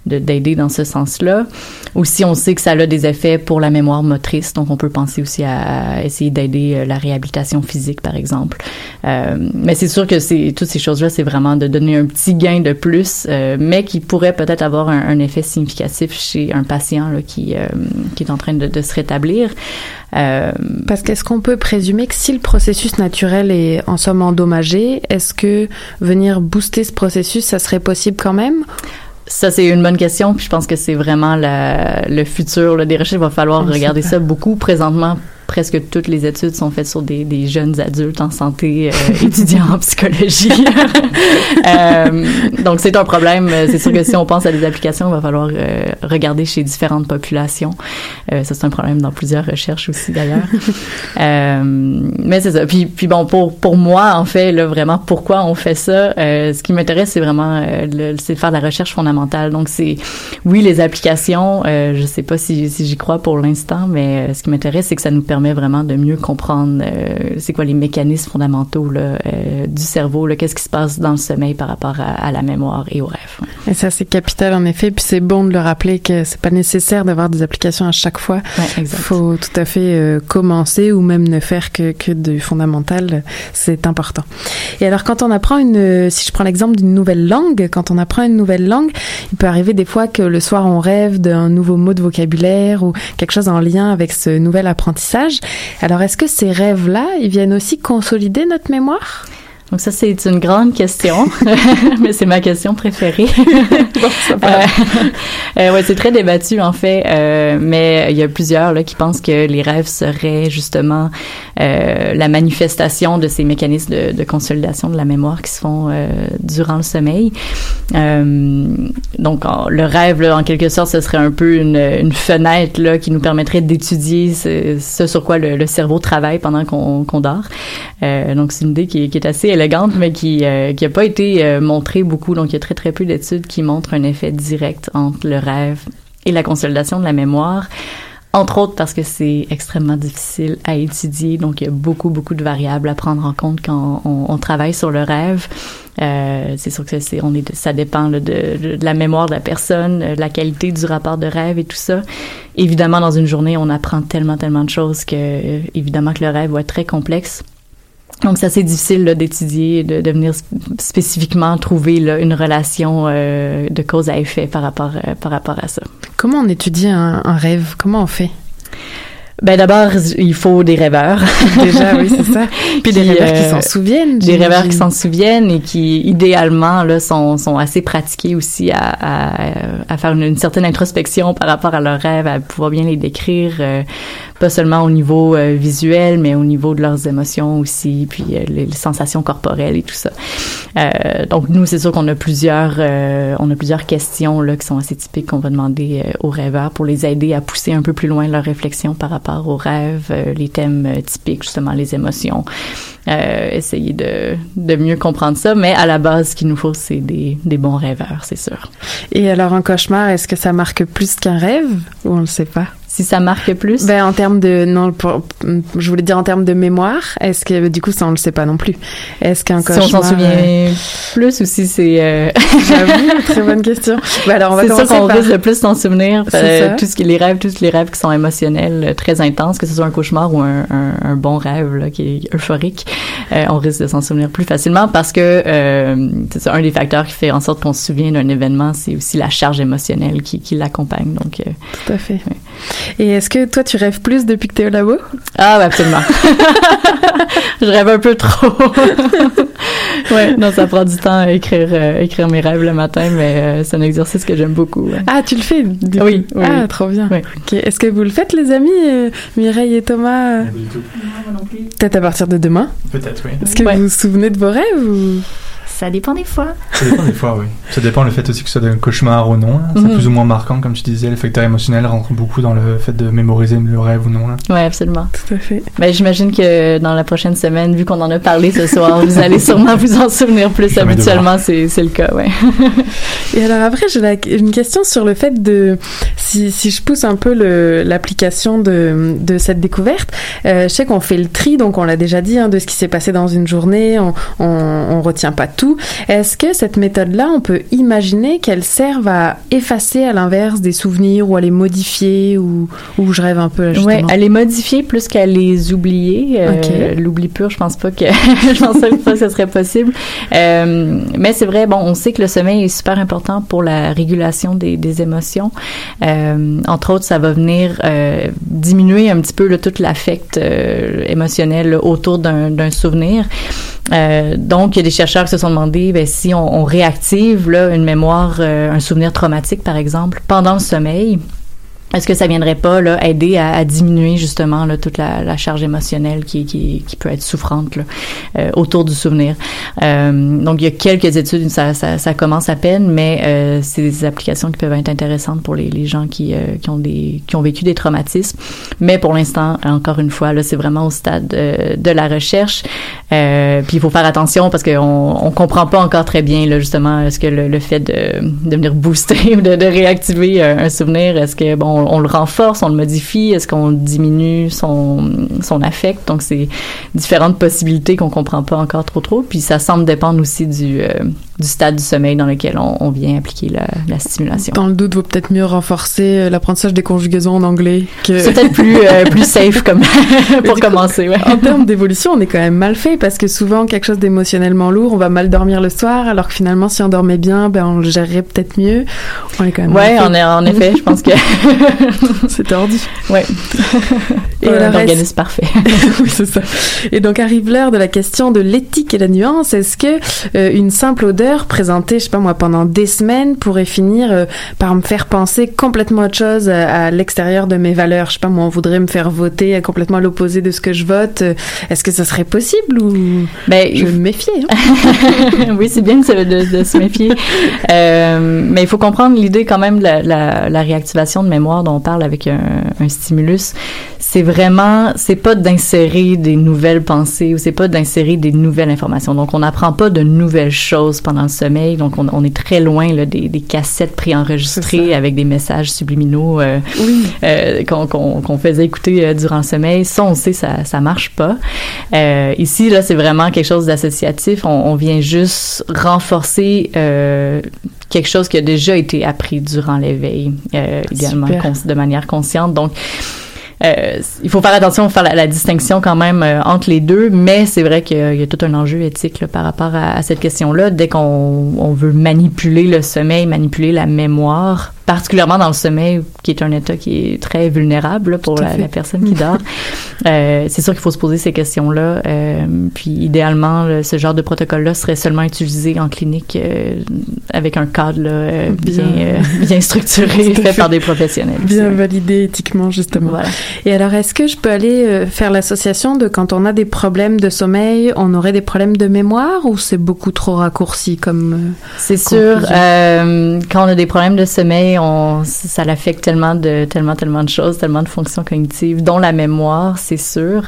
Speaker 6: d'aider dans ce sens-là. Aussi, on sait que ça a des effets pour la mémoire motrice, donc on peut penser aussi à, à essayer d'aider euh, la réhabilitation physique, par exemple. Euh, mais c'est sûr que c'est toutes ces choses-là, c'est vraiment de donner un petit gain de plus, euh, mais qui pourrait peut-être avoir un, un, effet significatif chez un patient là, qui qui est en train de, de se rétablir.
Speaker 1: Euh, Parce qu'est-ce qu'on peut présumer que si le processus naturel est en somme endommagé, est-ce que venir booster ce processus, ça serait possible quand même?
Speaker 6: Ça, c'est une bonne question. Puis je pense que c'est vraiment la, le futur là, des recherches. Il va falloir regarder ça beaucoup. Présentement, presque toutes les études sont faites sur des, des jeunes adultes en santé, euh, étudiants en psychologie. euh, donc, c'est un problème. C'est sûr que si on pense à des applications, il va falloir euh, regarder chez différentes populations. Ça, c'est un problème dans plusieurs recherches aussi, d'ailleurs. Mais c'est ça. Puis, puis bon, pour, pour moi, en fait, là, vraiment, pourquoi on fait ça? ce qui m'intéresse, c'est vraiment le, c'est de faire de la recherche fondamentale. Donc, c'est, oui, les applications, je sais pas si, si j'y crois pour l'instant, mais ce qui m'intéresse, c'est que ça nous permet vraiment de mieux comprendre euh, c'est quoi les mécanismes fondamentaux là, euh, du cerveau, qu'est-ce qui se passe dans le sommeil par rapport à, à la mémoire et au rêve.
Speaker 1: Et ça c'est capital en effet, puis c'est bon de le rappeler que c'est pas nécessaire d'avoir des applications à chaque fois.
Speaker 6: Il
Speaker 1: faut tout à fait euh, commencer ou même ne faire que, que du fondamental, c'est important. Et alors quand on apprend une, si je prends l'exemple d'une nouvelle langue, quand on apprend une nouvelle langue, il peut arriver des fois que le soir on rêve d'un nouveau mot de vocabulaire ou quelque chose en lien avec ce nouvel apprentissage. Alors, est-ce que ces rêves-là, ils viennent aussi consolider notre mémoire?
Speaker 6: Donc ça, c'est une grande question, mais c'est ma question préférée. bon, euh, euh, ouais, c'est très débattu en fait, euh, mais il y a plusieurs là qui pensent que les rêves seraient justement la manifestation de ces mécanismes de, de, consolidation de la mémoire qui se font durant le sommeil. donc le rêve, là, en quelque sorte, ce serait un peu une, une fenêtre là qui nous permettrait d'étudier ce, ce, sur quoi le, le, cerveau travaille pendant qu'on qu dort. donc c'est une idée qui, qui est assez mais qui euh, qui pas été euh, montrée beaucoup. Donc il y a très très peu d'études qui montrent un effet direct entre le rêve et la consolidation de la mémoire. Entre autres parce que c'est extrêmement difficile à étudier, donc il y a beaucoup beaucoup de variables à prendre en compte quand on, travaille sur le rêve. Euh, c'est sûr que c'est, on est, ça dépend de, la mémoire de la personne, de la qualité du rapport de rêve et tout ça. Évidemment, dans une journée, on apprend tellement tellement de choses que évidemment que le rêve va être très complexe. Donc, c'est assez difficile d'étudier, de, de venir spécifiquement trouver là, une relation euh, de cause à effet par rapport, euh, par rapport à ça.
Speaker 1: Comment on étudie un, un rêve? Comment on fait?
Speaker 6: Ben d'abord, il faut des rêveurs.
Speaker 1: Déjà, oui, c'est ça. Puis des rêveurs euh, qui s'en souviennent.
Speaker 6: Des rêveurs qui s'en souviennent et qui, idéalement, là, sont, sont assez pratiqués aussi à, à, à faire une, une, certaine introspection par rapport à leurs rêves, à pouvoir bien les décrire, euh, pas seulement au niveau euh, visuel, mais au niveau de leurs émotions aussi, puis euh, les, sensations corporelles et tout ça. Euh, donc nous, c'est sûr qu'on a plusieurs, on a plusieurs questions là qui sont assez typiques qu'on va demander aux rêveurs pour les aider à pousser un peu plus loin leur réflexion par rapport aux rêves, les thèmes typiques, justement les émotions. Essayer de, de mieux comprendre ça, mais à la base, ce qu'il nous faut, c'est des, des bons rêveurs, c'est sûr.
Speaker 1: Et alors, un cauchemar, est-ce que ça marque plus qu'un rêve ou on ne sait pas?
Speaker 6: Si ça marque plus
Speaker 1: ben en termes de non pour, je voulais dire en termes de mémoire est-ce que du coup ça on le sait pas non plus. Est-ce qu'un cauchemar
Speaker 6: si on s'en souvient euh... plus ou si c'est euh...
Speaker 1: j'avoue très bonne question.
Speaker 6: Ben alors on va c'est ça qu'on risque de plus s'en souvenir euh, tout ce qui les rêves tous les rêves qui sont émotionnels euh, très intenses que ce soit un cauchemar ou un, un, un bon rêve là, qui est euphorique euh, on risque de s'en souvenir plus facilement parce que c'est un des facteurs qui fait en sorte qu'on se souvient d'un événement c'est aussi la charge émotionnelle qui, qui l'accompagne donc
Speaker 1: tout à fait.
Speaker 6: ouais.
Speaker 1: Et est-ce que toi, tu rêves plus depuis que tu es au labo?
Speaker 6: Ah, bah, absolument. je rêve un peu trop. ouais, non, ça prend du temps à écrire, euh, écrire mes rêves le matin, mais euh, c'est un exercice que j'aime beaucoup. ouais.
Speaker 1: Ah, tu le fais du
Speaker 6: Oui, oui,
Speaker 1: Ah, trop bien.
Speaker 6: Oui.
Speaker 1: Ok. Est-ce que vous le faites, les amis, euh, Mireille et Thomas? Peut-être à partir de demain?
Speaker 8: Peut-être, oui.
Speaker 1: Est-ce que vous vous souvenez de vos rêves ou...
Speaker 2: Ça dépend des fois.
Speaker 8: Ça dépend des fois, oui. Ça dépend le fait aussi que ce soit un cauchemar ou non. hein. C'est
Speaker 6: Mhm.
Speaker 8: plus ou moins marquant, comme tu disais. Le facteur émotionnel rentre beaucoup dans le fait de mémoriser le rêve ou non. hein.
Speaker 6: Ouais, absolument.
Speaker 1: Tout à fait.
Speaker 6: Ben, j'imagine que dans la prochaine semaine, vu qu'on en a parlé ce soir, vous allez sûrement vous en souvenir plus. Habituellement, c'est, c'est le cas, ouais.
Speaker 1: Et alors après, j'ai la- une question sur le fait de, si, si je pousse un peu le- l'application de, de cette découverte, euh, je sais qu'on fait le tri, donc on l'a déjà dit, hein, de ce qui s'est passé dans une journée, on, on, on retient pas tout. Est-ce que cette méthode-là, on peut imaginer qu'elle serve à effacer à l'inverse des souvenirs ou à les modifier ou, ou je rêve un peu là, justement?
Speaker 6: Ouais, à les modifier plus qu'à les oublier. Euh. L'oubli pur, je pense pas que je pense pas que ce serait possible. Euh, mais c'est vrai, bon, on sait que le sommeil est super important pour la régulation des, des émotions. Euh, entre autres, ça va venir diminuer un petit peu là, tout l'affect émotionnel là, autour d'un souvenir. Donc, il y a des chercheurs qui se sont demandé ben, si on, réactive une mémoire, euh, un souvenir traumatique, par exemple, pendant le sommeil. Est-ce que ça viendrait pas là, aider à, à diminuer justement là, toute la, la charge émotionnelle qui, qui, qui peut être souffrante là, euh, autour du souvenir? Euh, donc, il y a quelques études, ça, ça, ça commence à peine, mais euh, c'est des applications qui peuvent être intéressantes pour les, les gens qui, euh, qui, ont des, qui ont vécu des traumatismes. Mais pour l'instant, encore une fois, là, c'est vraiment au stade euh, de la recherche. Euh, puis il faut faire attention parce qu'on on comprend pas encore très bien là, justement est-ce que le, le fait de, de venir booster ou de, de réactiver un, un souvenir, est-ce que bon on, le renforce, on le modifie, est-ce qu'on diminue son son affect? Donc c'est différentes possibilités qu'on comprend pas encore trop trop. Puis ça semble dépendre aussi du euh, du stade du sommeil dans lequel on, on vient appliquer la, la stimulation.
Speaker 1: Dans le doute, vaut peut-être mieux renforcer euh, l'apprentissage des conjugaisons en anglais que...
Speaker 6: C'est peut-être plus euh, plus safe comme pour
Speaker 1: coup,
Speaker 6: commencer. Ouais.
Speaker 1: En termes d'évolution, on est quand même mal fait parce que souvent quelque chose d'émotionnellement lourd, on va mal dormir le soir, alors que finalement, si on dormait bien, ben on le gérerait peut-être mieux. On est quand même.
Speaker 6: Ouais, en,
Speaker 1: fait.
Speaker 6: en effet, je pense que
Speaker 1: c'est tordu.
Speaker 6: Ouais.
Speaker 1: Et
Speaker 6: un
Speaker 1: alors,
Speaker 6: parfait.
Speaker 1: oui, c'est ça. Et donc arrive l'heure de la question de l'éthique et la nuance. Est-ce que euh, une simple odeur présentée, je sais pas moi, pendant des semaines pourrait finir euh, par me faire penser complètement autre chose à, à l'extérieur de mes valeurs Je sais pas moi, on voudrait me faire voter à complètement l'opposé de ce que je vote. Euh, Est-ce que ce serait possible ou
Speaker 6: Ben,
Speaker 1: je vais me méfier hein?
Speaker 6: oui, c'est bien de, se- de- de se méfier. Euh, mais il faut comprendre l'idée quand même de la, la- la réactivation de mémoire dont on parle avec un, un stimulus. C'est vraiment, c'est pas d'insérer des nouvelles pensées ou c'est pas d'insérer des nouvelles informations. Donc, on n'apprend pas de nouvelles choses pendant le sommeil. Donc, on, on est très loin là, des, des cassettes préenregistrées avec des messages subliminaux euh, euh, qu'on faisait écouter euh, durant le sommeil. Ça, on sait, ça, ça marche pas. Euh, ici, là, c'est vraiment quelque chose d'associatif. On, on vient juste renforcer euh, quelque chose qui a déjà été appris durant l'éveil, euh, idéalement cons- de manière consciente. Donc, euh, il faut faire attention, faire la, la distinction quand même euh, entre les deux, mais c'est vrai qu'il y, a- il y a tout un enjeu éthique là, par rapport à, à cette question-là. Dès qu'on on veut manipuler le sommeil, manipuler la mémoire, particulièrement dans le sommeil, qui est un état qui est très vulnérable là, pour la, personne qui dort, euh, c'est sûr qu'il faut se poser ces questions-là. Euh, puis idéalement, là, ce genre de protocole-là serait seulement utilisé en clinique euh, avec un cadre là, euh, bien,
Speaker 1: Bien.
Speaker 6: euh, bien structuré, fait
Speaker 1: fait.
Speaker 6: par des professionnels.
Speaker 1: Bien validé éthiquement, justement.
Speaker 6: Voilà.
Speaker 1: Et alors, est-ce que je peux aller euh, faire l'association de quand on a des problèmes de sommeil, on aurait des problèmes de mémoire ou c'est beaucoup trop raccourci comme. euh,
Speaker 6: C'est sûr. euh, quand on a des problèmes de sommeil, on, ça l'affecte tellement de tellement tellement de choses, tellement de fonctions cognitives, dont la mémoire, c'est sûr.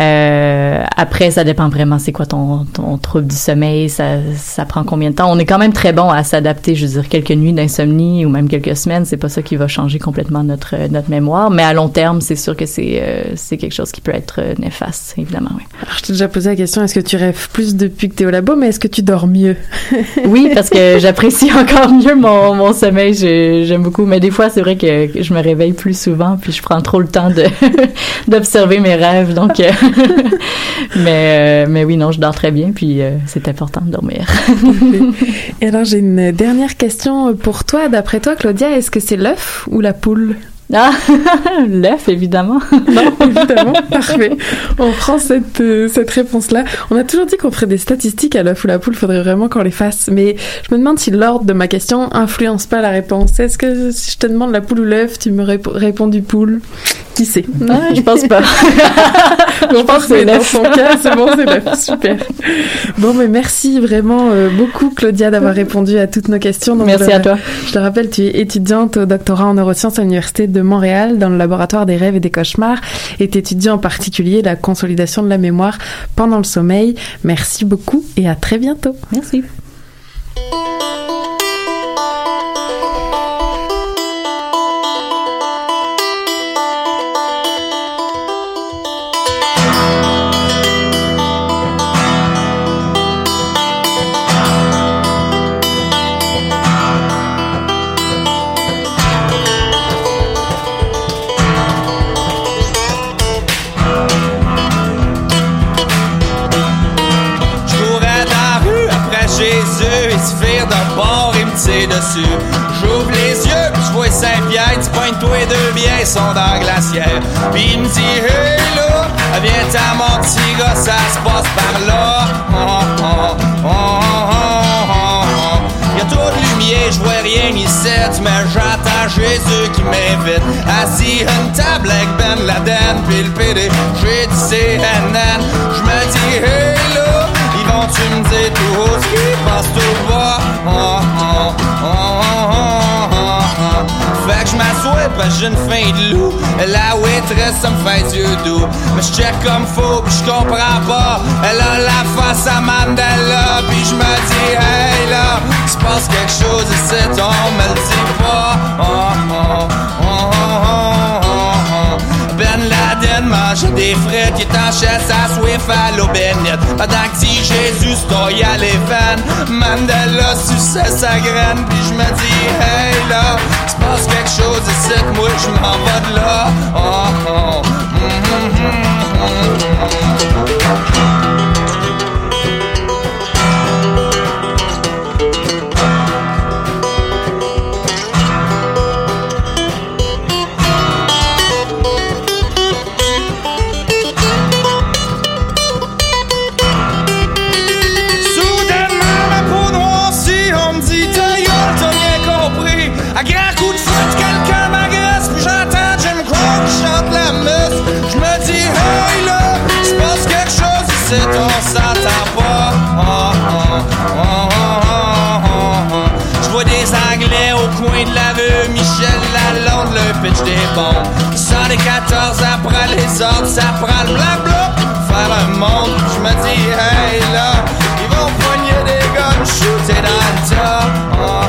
Speaker 6: Euh, après, ça dépend vraiment. C'est quoi ton, ton trouble du sommeil Ça, ça prend combien de temps On est quand même très bon à s'adapter. Je veux dire, quelques nuits d'insomnie ou même quelques semaines, c'est pas ça qui va changer complètement notre notre mémoire. Mais à long terme, c'est sûr que c'est euh, quelque chose qui peut être euh, néfaste, évidemment. Oui.
Speaker 1: Alors, je t'ai déjà posé la question est-ce que tu rêves plus depuis que tu es au labo, mais est-ce que tu dors mieux?
Speaker 6: Oui, parce que j'apprécie encore mieux mon, mon sommeil. J'ai- J'aime beaucoup. Mais des fois, c'est vrai que je me réveille plus souvent, puis je prends trop le temps d'observer mes rêves. Donc, euh, mais euh, mais oui, non, je dors très bien, puis c'est important de dormir.
Speaker 1: Et alors, j'ai une dernière question pour toi. D'après toi, Claudia, est-ce que c'est l'œuf ou la poule?
Speaker 6: Ah, l'œuf, évidemment.
Speaker 1: Non, évidemment, parfait. On prend cette, euh, cette réponse-là. On a toujours dit qu'on ferait des statistiques à l'œuf ou la poule, faudrait vraiment qu'on les fasse. Mais je me demande si l'ordre de ma question influence pas la réponse. Est-ce que si je te demande la poule ou l'œuf, tu me répo- réponds du poule? Qui sait?
Speaker 6: Ah, je pense pas.
Speaker 1: je pense que
Speaker 6: c'est
Speaker 1: dans son cas, c'est bon, c'est l'œuf. Super. Bon, mais merci vraiment euh, beaucoup, Claudia, d'avoir répondu à toutes nos questions. Donc,
Speaker 6: Merci
Speaker 1: je-
Speaker 6: à toi.
Speaker 1: Je te rappelle, tu es étudiante au doctorat en neurosciences à l'Université de Montréal dans le laboratoire des rêves et des cauchemars et tu étudies en particulier la consolidation de la mémoire pendant le sommeil. Merci beaucoup et à très bientôt.
Speaker 6: Merci.
Speaker 9: J'ouvre les yeux puis je vois Saint-Pierre Tu pointes toi et deux biens sont dans la glacière. Puis il me dit hey là Viens t'à mon ça se passe par là. Oh, oh, oh, oh, oh. Y'a trop de lumière, je vois rien ici Mais j'attends Jésus qui m'invite. Assis à une table avec Ben Laden Puis le PD, j'ai dit CNN Je dis hey là Vont-tu me dire tout haut ce qui passe tout bas. Fait que je m'assois parce que j'ai une faim de loup. La waitress ça me fait du doux. Mais je check comme faux pis je comprends pas. Elle a la face à Mandela Puis je me dis hey là se passe quelque chose ici on me le dit pas Laden mangeait des frites, il chaise à Swift à l'eau bénite. Pendant que si Jésus stoye à fans, Mandela suçait sa graine, puis je me dis, hey là, se passe quelque chose ici, moi je m'en vais de là. Oh, oh, mm, mm, Pitch des bombes. Ça des 14 après les ordres, ça prend le blabla faire un monde. Je me dis, hey là, ils vont poigner des guns, shooter dans le tas. Oh,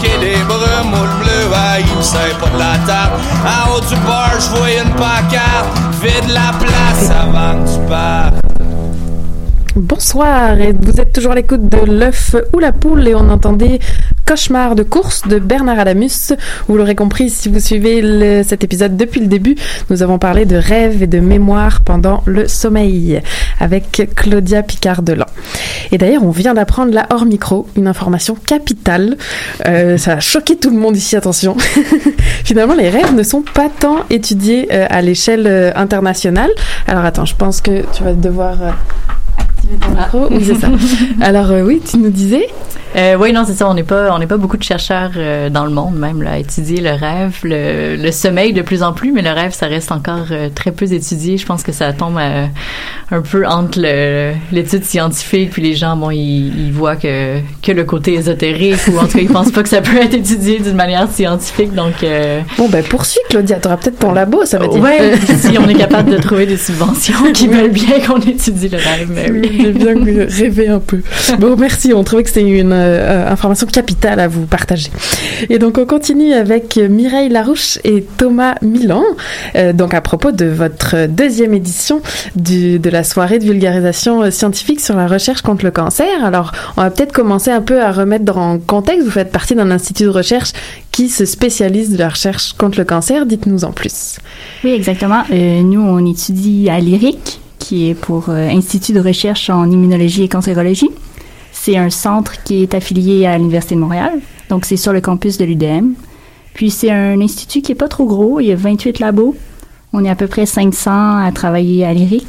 Speaker 9: quai des brumes, moule bleu, ah, il me pas de la table. En haut du bar, j'vois une pancarte, vide la place avant que tu partes.
Speaker 1: Bonsoir, et vous êtes toujours à l'écoute de l'œuf ou la poule et on entendait Cauchemar de course de Bernard Adamus. Vous l'aurez compris si vous suivez cet épisode depuis le début, nous avons parlé de rêve et de mémoire pendant le sommeil avec Claudia Picard-Delan. Et d'ailleurs, on vient d'apprendre là hors micro une information capitale. Euh, ça a choqué tout le monde ici, attention. Finalement, les rêves ne sont pas tant étudiés euh, à l'échelle euh, internationale. Alors attends, je pense que tu vas devoir micro. Oui, c'est ça. Alors euh, oui, tu nous disais?
Speaker 6: Euh, oui, non, c'est ça. On n'est pas, on n'est pas beaucoup de chercheurs euh, dans le monde même là, à étudier le rêve, le, le sommeil de plus en plus, mais le rêve, ça reste encore euh, très peu étudié. Je pense que ça tombe un peu entre l'étude scientifique, puis les gens, bon, ils, ils voient que que le côté ésotérique, ou en tout cas, ils pensent pas que ça peut être étudié d'une manière scientifique. Donc, euh,
Speaker 1: bon, ben poursuis, Claudia. T'auras peut-être ton labo, ça veut dire.
Speaker 6: ouais, si on est capable de trouver des subventions qui veulent bien qu'on étudie le rêve, mais oui.
Speaker 1: J'ai bien rêvé un peu. Bon, merci. On trouvait que c'était une euh, information capitale à vous partager. Et donc, on continue avec Mireille Larouche et Thomas Milan. Euh, donc, à propos de votre deuxième édition du, de la soirée de vulgarisation scientifique sur la recherche contre le cancer. Alors, on va peut-être commencer un peu à remettre dans contexte. Vous faites partie d'un institut de recherche qui se spécialise de la recherche contre le cancer. Dites-nous en plus.
Speaker 10: Oui, exactement. Euh, nous, on étudie à l'IRIC, qui est pour euh, Institut de recherche en immunologie et cancérologie. c'est un centre qui est affilié à l'Université de Montréal. Donc, c'est sur le campus de l'UDM. Puis, c'est un institut qui est pas trop gros. Il y a 28 labos. On est à peu près 500 à travailler à l'IRIC.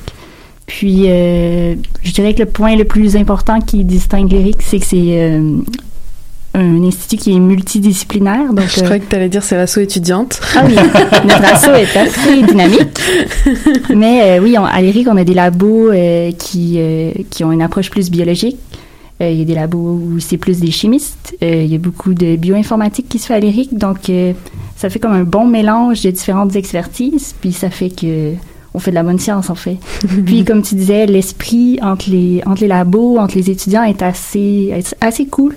Speaker 10: Puis, euh, je dirais que le point le plus important qui distingue l'IRIC, c'est que c'est euh, un institut qui est multidisciplinaire. Donc,
Speaker 1: Je
Speaker 10: euh,
Speaker 1: croyais que tu allais dire c'est l'asso étudiante.
Speaker 10: ah oui, notre asso est assez dynamique. Mais euh, oui, on- à l'IRIC, on a des labos euh, qui, euh, qui ont une approche plus biologique. Euh, Il y a des labos où c'est plus des chimistes. Euh, il y a beaucoup de bioinformatique qui se fait à l'IRIC. Donc, euh, ça fait comme un bon mélange de différentes expertises. Puis, ça fait que on fait de la bonne science, en fait. puis, comme tu disais, l'esprit entre les, entre les labos, entre les étudiants est assez, est assez cool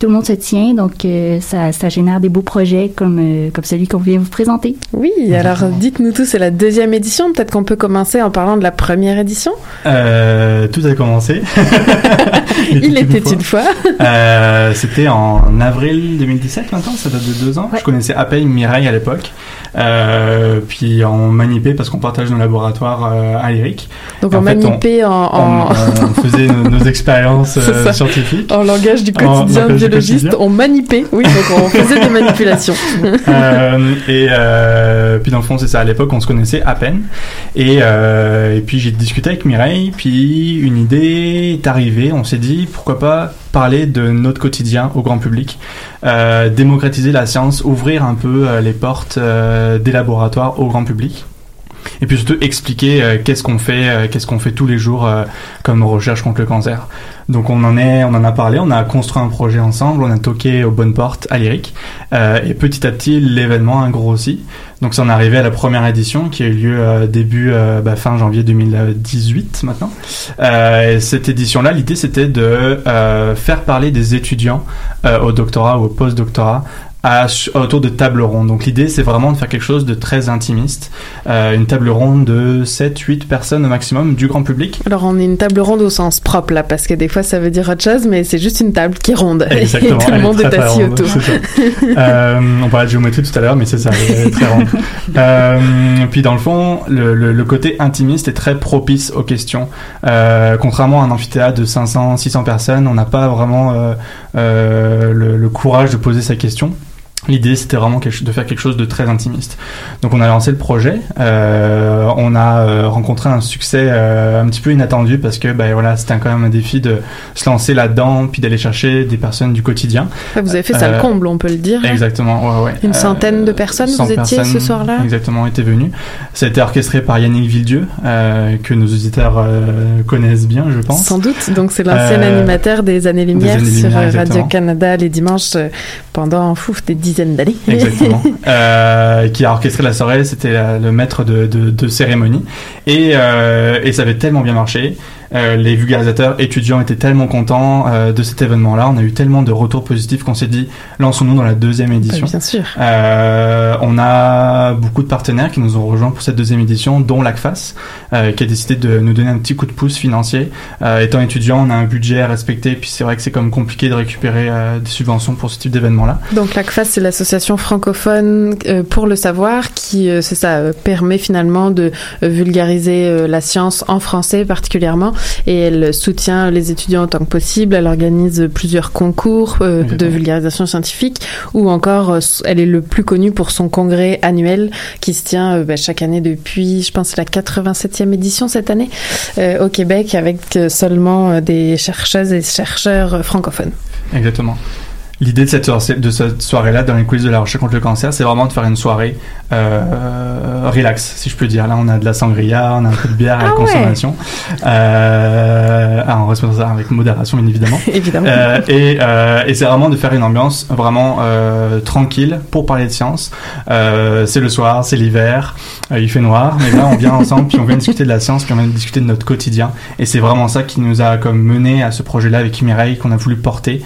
Speaker 10: tout le monde se tient, donc euh, ça, ça génère des beaux projets comme, euh, comme celui qu'on vient vous présenter.
Speaker 1: Oui, alors dites-nous tous, c'est la deuxième édition. Peut-être qu'on peut commencer en parlant de la première édition.
Speaker 8: Euh, tout a commencé.
Speaker 1: Il était une fois.
Speaker 8: Euh, C'était en avril 2017 maintenant, ça date de deux ans. Je connaissais à peine Mireille à l'époque. Euh, puis on manipait parce qu'on partage nos laboratoires euh, à l'IRIC.
Speaker 1: Donc
Speaker 8: Et
Speaker 1: on
Speaker 8: fait,
Speaker 1: manipait en, en-
Speaker 8: on, on faisait nos, nos expériences
Speaker 1: C'est
Speaker 8: euh,
Speaker 1: ça.
Speaker 8: scientifiques.
Speaker 1: en langage du
Speaker 8: En
Speaker 1: quotidien
Speaker 8: langage du
Speaker 1: biologiste,
Speaker 8: quotidien.
Speaker 1: on manipait. Oui, donc on faisait des manipulations.
Speaker 8: Euh, et euh, puis dans le fond c'est ça à l'époque on se connaissait à peine et, euh, et puis j'ai discuté avec Mireille puis une idée est arrivée on s'est dit pourquoi pas parler de notre quotidien au grand public démocratiser la science ouvrir un peu les portes des laboratoires au grand public et puis surtout expliquer euh, qu'est-ce qu'on fait, euh, qu'est-ce qu'on fait tous les jours euh, comme recherche contre le cancer. Donc on en est, on en a parlé, on a construit un projet ensemble, on a toqué aux bonnes portes à l'IRIC euh, et petit à petit l'événement a grossi. Donc ça en est arrivé à la première édition qui a eu lieu euh, début euh, bah, fin janvier 2018 maintenant. Et cette édition-là, l'idée c'était de faire parler des étudiants au doctorat ou au post-doctorat à, autour de tables rondes. Donc l'idée c'est vraiment de faire quelque chose de très intimiste, Euh, une table ronde de 7-8 personnes au maximum du grand public.
Speaker 1: Alors on est une table ronde au sens propre là, parce que des fois ça veut dire autre chose, mais c'est juste une table qui ronde.
Speaker 8: Exactement.
Speaker 1: Et tout le monde
Speaker 8: très,
Speaker 1: est
Speaker 8: très
Speaker 1: assis
Speaker 8: ronde,
Speaker 1: autour.
Speaker 8: Euh, on parlait de géométrie tout à l'heure, mais c'est ça, elle est très ronde. Euh, puis dans le fond, le, le- le côté intimiste est très propice aux questions. Euh, contrairement à un amphithéâtre de 500, 600 personnes, on n'a pas vraiment euh, euh, le, le courage de poser sa question. L'idée, c'était vraiment de faire quelque chose de très intimiste. Donc, on a lancé le projet. Euh, on a euh, rencontré un succès euh, un petit peu inattendu parce que, bah, voilà, c'était quand même un défi de se lancer là-dedans, puis d'aller chercher des personnes du quotidien.
Speaker 1: Vous avez fait ça le comble, on peut le dire.
Speaker 8: Exactement, ouais, ouais.
Speaker 1: Une centaine de personnes,
Speaker 8: 100
Speaker 1: vous étiez ce
Speaker 8: personnes,
Speaker 1: soir-là
Speaker 8: Exactement, étaient venues. Ça a été orchestré par Yannick Villedieu, que nos auditeurs connaissent bien, je pense.
Speaker 1: Sans doute. Donc c'est l'ancien animateur des Années Lumière
Speaker 8: Années
Speaker 1: sur
Speaker 8: exactement.
Speaker 1: Radio-Canada les dimanches pendant fouf, des dizaines d'années.
Speaker 8: Exactement. euh, qui a orchestré la soirée, c'était la- le maître de cérémonie. Et, euh, et ça avait tellement bien marché. Euh, les vulgarisateurs étudiants étaient tellement contents euh, de cet événement-là. On a eu tellement de retours positifs qu'on s'est dit, lançons-nous dans la deuxième édition.
Speaker 1: Bien sûr.
Speaker 8: Euh, on a beaucoup de partenaires qui nous ont rejoints pour cette deuxième édition, dont l'ACFAS, euh, qui a décidé de nous donner un petit coup de pouce financier. Euh, étant étudiant, on a un budget à respecter, puis c'est vrai que c'est comme compliqué de récupérer euh, des subventions pour ce type d'événement-là.
Speaker 1: Donc l'ACFAS, c'est l'association francophone euh, pour le savoir qui, euh, c'est ça, euh, permet finalement de vulgariser euh, la science en français particulièrement et elle soutient les étudiants autant que possible. Elle organise plusieurs concours euh, de vulgarisation scientifique ou encore euh, elle est le plus connue pour son congrès annuel qui se tient euh, bah, chaque année depuis, je pense, la 87e édition cette année euh, au Québec avec seulement des chercheuses et chercheurs francophones.
Speaker 8: Exactement. L'idée de cette, cette soirée-là, dans les coulisses de la recherche contre le cancer, c'est vraiment de faire une soirée euh, relax, si je peux dire. Là, on a de la sangria, on a un peu de bière à la
Speaker 1: Ah ouais.
Speaker 8: consommation. Euh, ah, on respecte ça avec modération, bien évidemment.
Speaker 1: Évidemment.
Speaker 8: Euh, et euh, et c'est vraiment de faire une ambiance vraiment euh, tranquille pour parler de science. C'est le soir, c'est l'hiver, il fait noir, mais là, on vient ensemble, puis on vient discuter de la science, puis on vient discuter de notre quotidien. Et c'est vraiment ça qui nous a comme mené à ce projet-là avec Mireille qu'on a voulu porter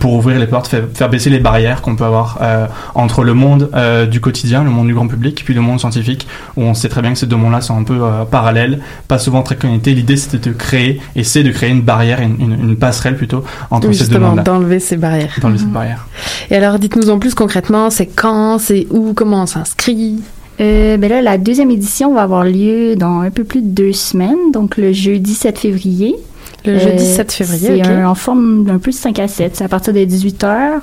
Speaker 8: pour ouvrir les portes, faire, faire baisser les barrières qu'on peut avoir euh, entre le monde euh, du quotidien, le monde du grand public, puis le monde scientifique, où on sait très bien que ces deux mondes-là sont un peu euh, parallèles, pas souvent très connectés. L'idée, c'était de créer, et c'est de créer une barrière, une, une, une passerelle plutôt, entre
Speaker 1: Oui,
Speaker 8: ces deux
Speaker 1: justement,
Speaker 8: mondes-là.
Speaker 1: d'enlever ces barrières.
Speaker 8: D'enlever cette barrière.
Speaker 1: Et alors, dites-nous en plus concrètement, c'est quand, c'est où, comment on s'inscrit?
Speaker 10: Euh, ben là, la deuxième édition va avoir lieu dans un peu plus de deux semaines, donc le jeudi 7 février.
Speaker 1: Le jeudi 7 février,
Speaker 10: C'est un- en forme d'un peu de 5 à 7. C'est à partir de 18 heures.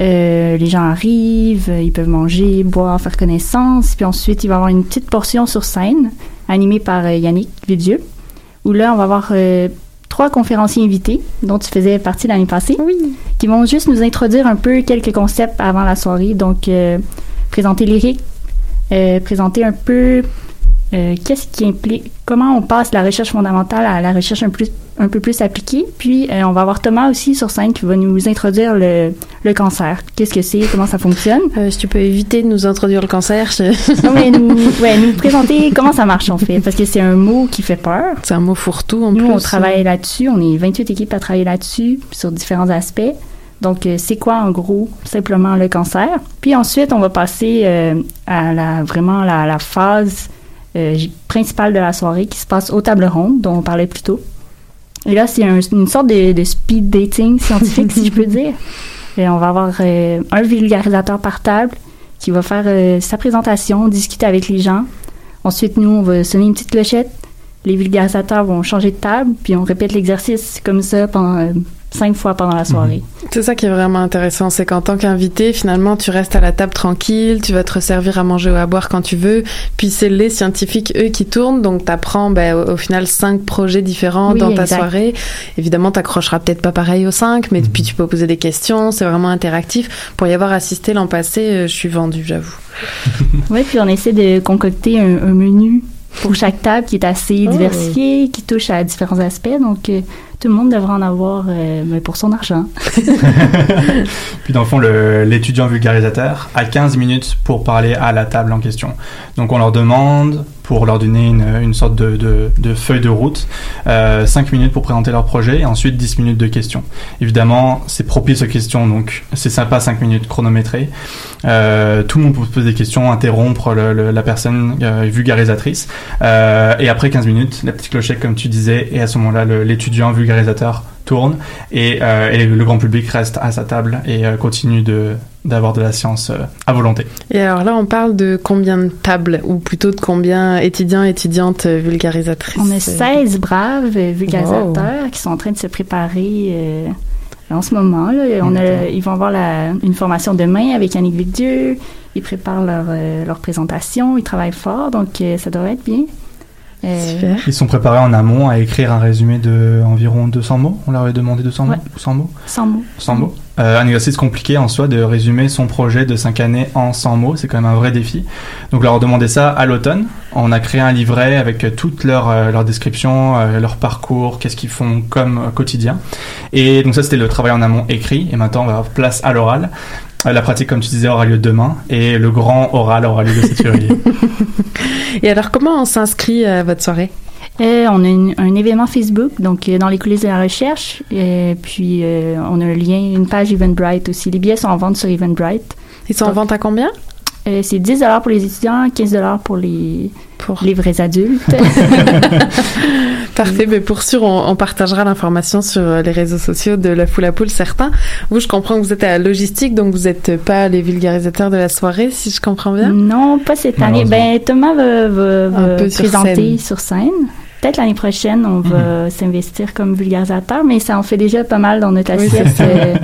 Speaker 10: Euh, les gens arrivent, euh, ils peuvent manger, boire, faire connaissance. Puis ensuite, il va y avoir une petite portion sur scène, animée par euh, Yannick Vidieu, où là, on va avoir euh, trois conférenciers invités, dont tu faisais partie l'année passée, qui vont juste nous introduire un peu quelques concepts avant la soirée. Donc, euh, présenter lyrique, euh, présenter un peu euh, qu'est-ce qui implique, comment on passe de la recherche fondamentale à la recherche un, plus, un peu plus appliquée? Puis, euh, on va avoir Thomas aussi sur scène qui va nous introduire le, le cancer. Qu'est-ce que c'est, comment ça fonctionne?
Speaker 1: Euh, si tu peux éviter de nous introduire le cancer. je-
Speaker 10: non, mais nous, ouais, nous présenter comment ça marche en fait, parce que c'est un mot qui fait peur.
Speaker 1: C'est un mot fourre-tout en
Speaker 10: Nous,
Speaker 1: plus.
Speaker 10: on travaille là-dessus. On est 28 équipes à travailler là-dessus, sur différents aspects. Donc, c'est quoi en gros simplement le cancer? Puis ensuite, on va passer euh, à la, vraiment la, la phase principale de la soirée qui se passe aux tables rondes, dont on parlait plus tôt. Et là, c'est un- une sorte de, de speed dating scientifique, si je peux dire. Et on va avoir euh, un vulgarisateur par table qui va faire euh, sa présentation, discuter avec les gens. Ensuite, nous, on va sonner une petite clochette. Les vulgarisateurs vont changer de table, puis on répète l'exercice comme ça pendant euh, cinq fois pendant la soirée.
Speaker 1: C'est ça qui est vraiment intéressant, c'est qu'en tant qu'invité, finalement, tu restes à la table tranquille, tu vas te resservir à manger ou à boire quand tu veux, puis c'est les scientifiques, eux, qui tournent, donc t'apprends ben, au, au final cinq projets différents
Speaker 10: Oui,
Speaker 1: dans ta
Speaker 10: exact.
Speaker 1: soirée. Évidemment, t'accrocheras peut-être pas pareil aux cinq, mais puis tu peux poser des questions, c'est vraiment interactif. Pour y avoir assisté l'an passé, euh, je suis vendue, j'avoue.
Speaker 10: Oui, puis on essaie de concocter un, un menu pour chaque table qui est assez
Speaker 1: Oh.
Speaker 10: diversifié, qui touche à différents aspects. Donc, euh, tout le monde devrait en avoir euh, ben, pour son argent.
Speaker 8: Puis dans le fond, l'étudiant vulgarisateur a 15 minutes pour parler à la table en question. Donc on leur demande, pour leur donner une, une sorte de, de- feuille de route, euh, 5 minutes pour présenter leur projet et ensuite 10 minutes de questions. Évidemment, c'est propice aux questions, donc c'est sympa 5 minutes chronométrées. Euh, tout le monde peut poser des questions, interrompre le- le- la personne euh, vulgarisatrice. Euh, et après 15 minutes, la petite clochette comme tu disais, et à ce moment-là, l'étudiant vulgarisateur tourne et, euh, et le grand public reste à sa table et euh, continue de d'avoir de la science euh, à volonté.
Speaker 1: Et alors là, on parle de combien de tables, ou plutôt de combien étudiants, étudiantes vulgarisatrices?
Speaker 10: On a
Speaker 1: euh,
Speaker 10: 16 braves vulgarisateurs qui sont en train de se préparer euh, en ce moment. Là. On a, ils vont avoir la- une formation demain avec Yannick Vicdieu. Ils préparent leur, euh, leur présentation. Ils travaillent fort, donc euh, ça devrait être bien.
Speaker 8: Ils sont préparés en amont à écrire un résumé de environ 200 mots. On leur avait demandé 200 mots
Speaker 10: Ouais.
Speaker 8: ou 100 mots
Speaker 10: 100 mots.
Speaker 8: 100 mots. Euh, un exercice compliqué en soi de résumer son projet de 5 années en 100 mots, c'est quand même un vrai défi. Donc leur demander ça à l'automne. On a créé un livret avec toutes leurs euh, leurs descriptions, euh, leur parcours, qu'est-ce qu'ils font comme quotidien. Et donc ça c'était le travail en amont écrit. Et maintenant on va avoir place à l'oral. Euh, La pratique, comme tu disais, aura lieu demain et le grand oral aura lieu le 7 février.
Speaker 1: Et alors, comment on s'inscrit à votre soirée?
Speaker 10: Euh, on a une- un événement Facebook, donc euh, dans les coulisses de la recherche. Et puis, euh, on a un lien, une page Eventbrite aussi. Les billets sont en vente sur Eventbrite.
Speaker 1: Ils sont en vente à combien?
Speaker 10: Euh, C'est 10 pour les étudiants, 15 pour les, les vrais adultes.
Speaker 1: Parfait, mais pour sûr, on, on partagera l'information sur euh, les réseaux sociaux de La Foule à Poule, certains. Vous, je comprends que vous êtes à la logistique, donc vous n'êtes pas les vulgarisateurs de la soirée, si je comprends bien?
Speaker 10: Non, pas cette année. Ben, Thomas va, va- va
Speaker 1: Un peu sur
Speaker 10: présenter
Speaker 1: scène.
Speaker 10: sur scène. Peut-être l'année prochaine, on va s'investir comme vulgarisateur, mais ça en fait déjà pas mal dans notre assiette, euh,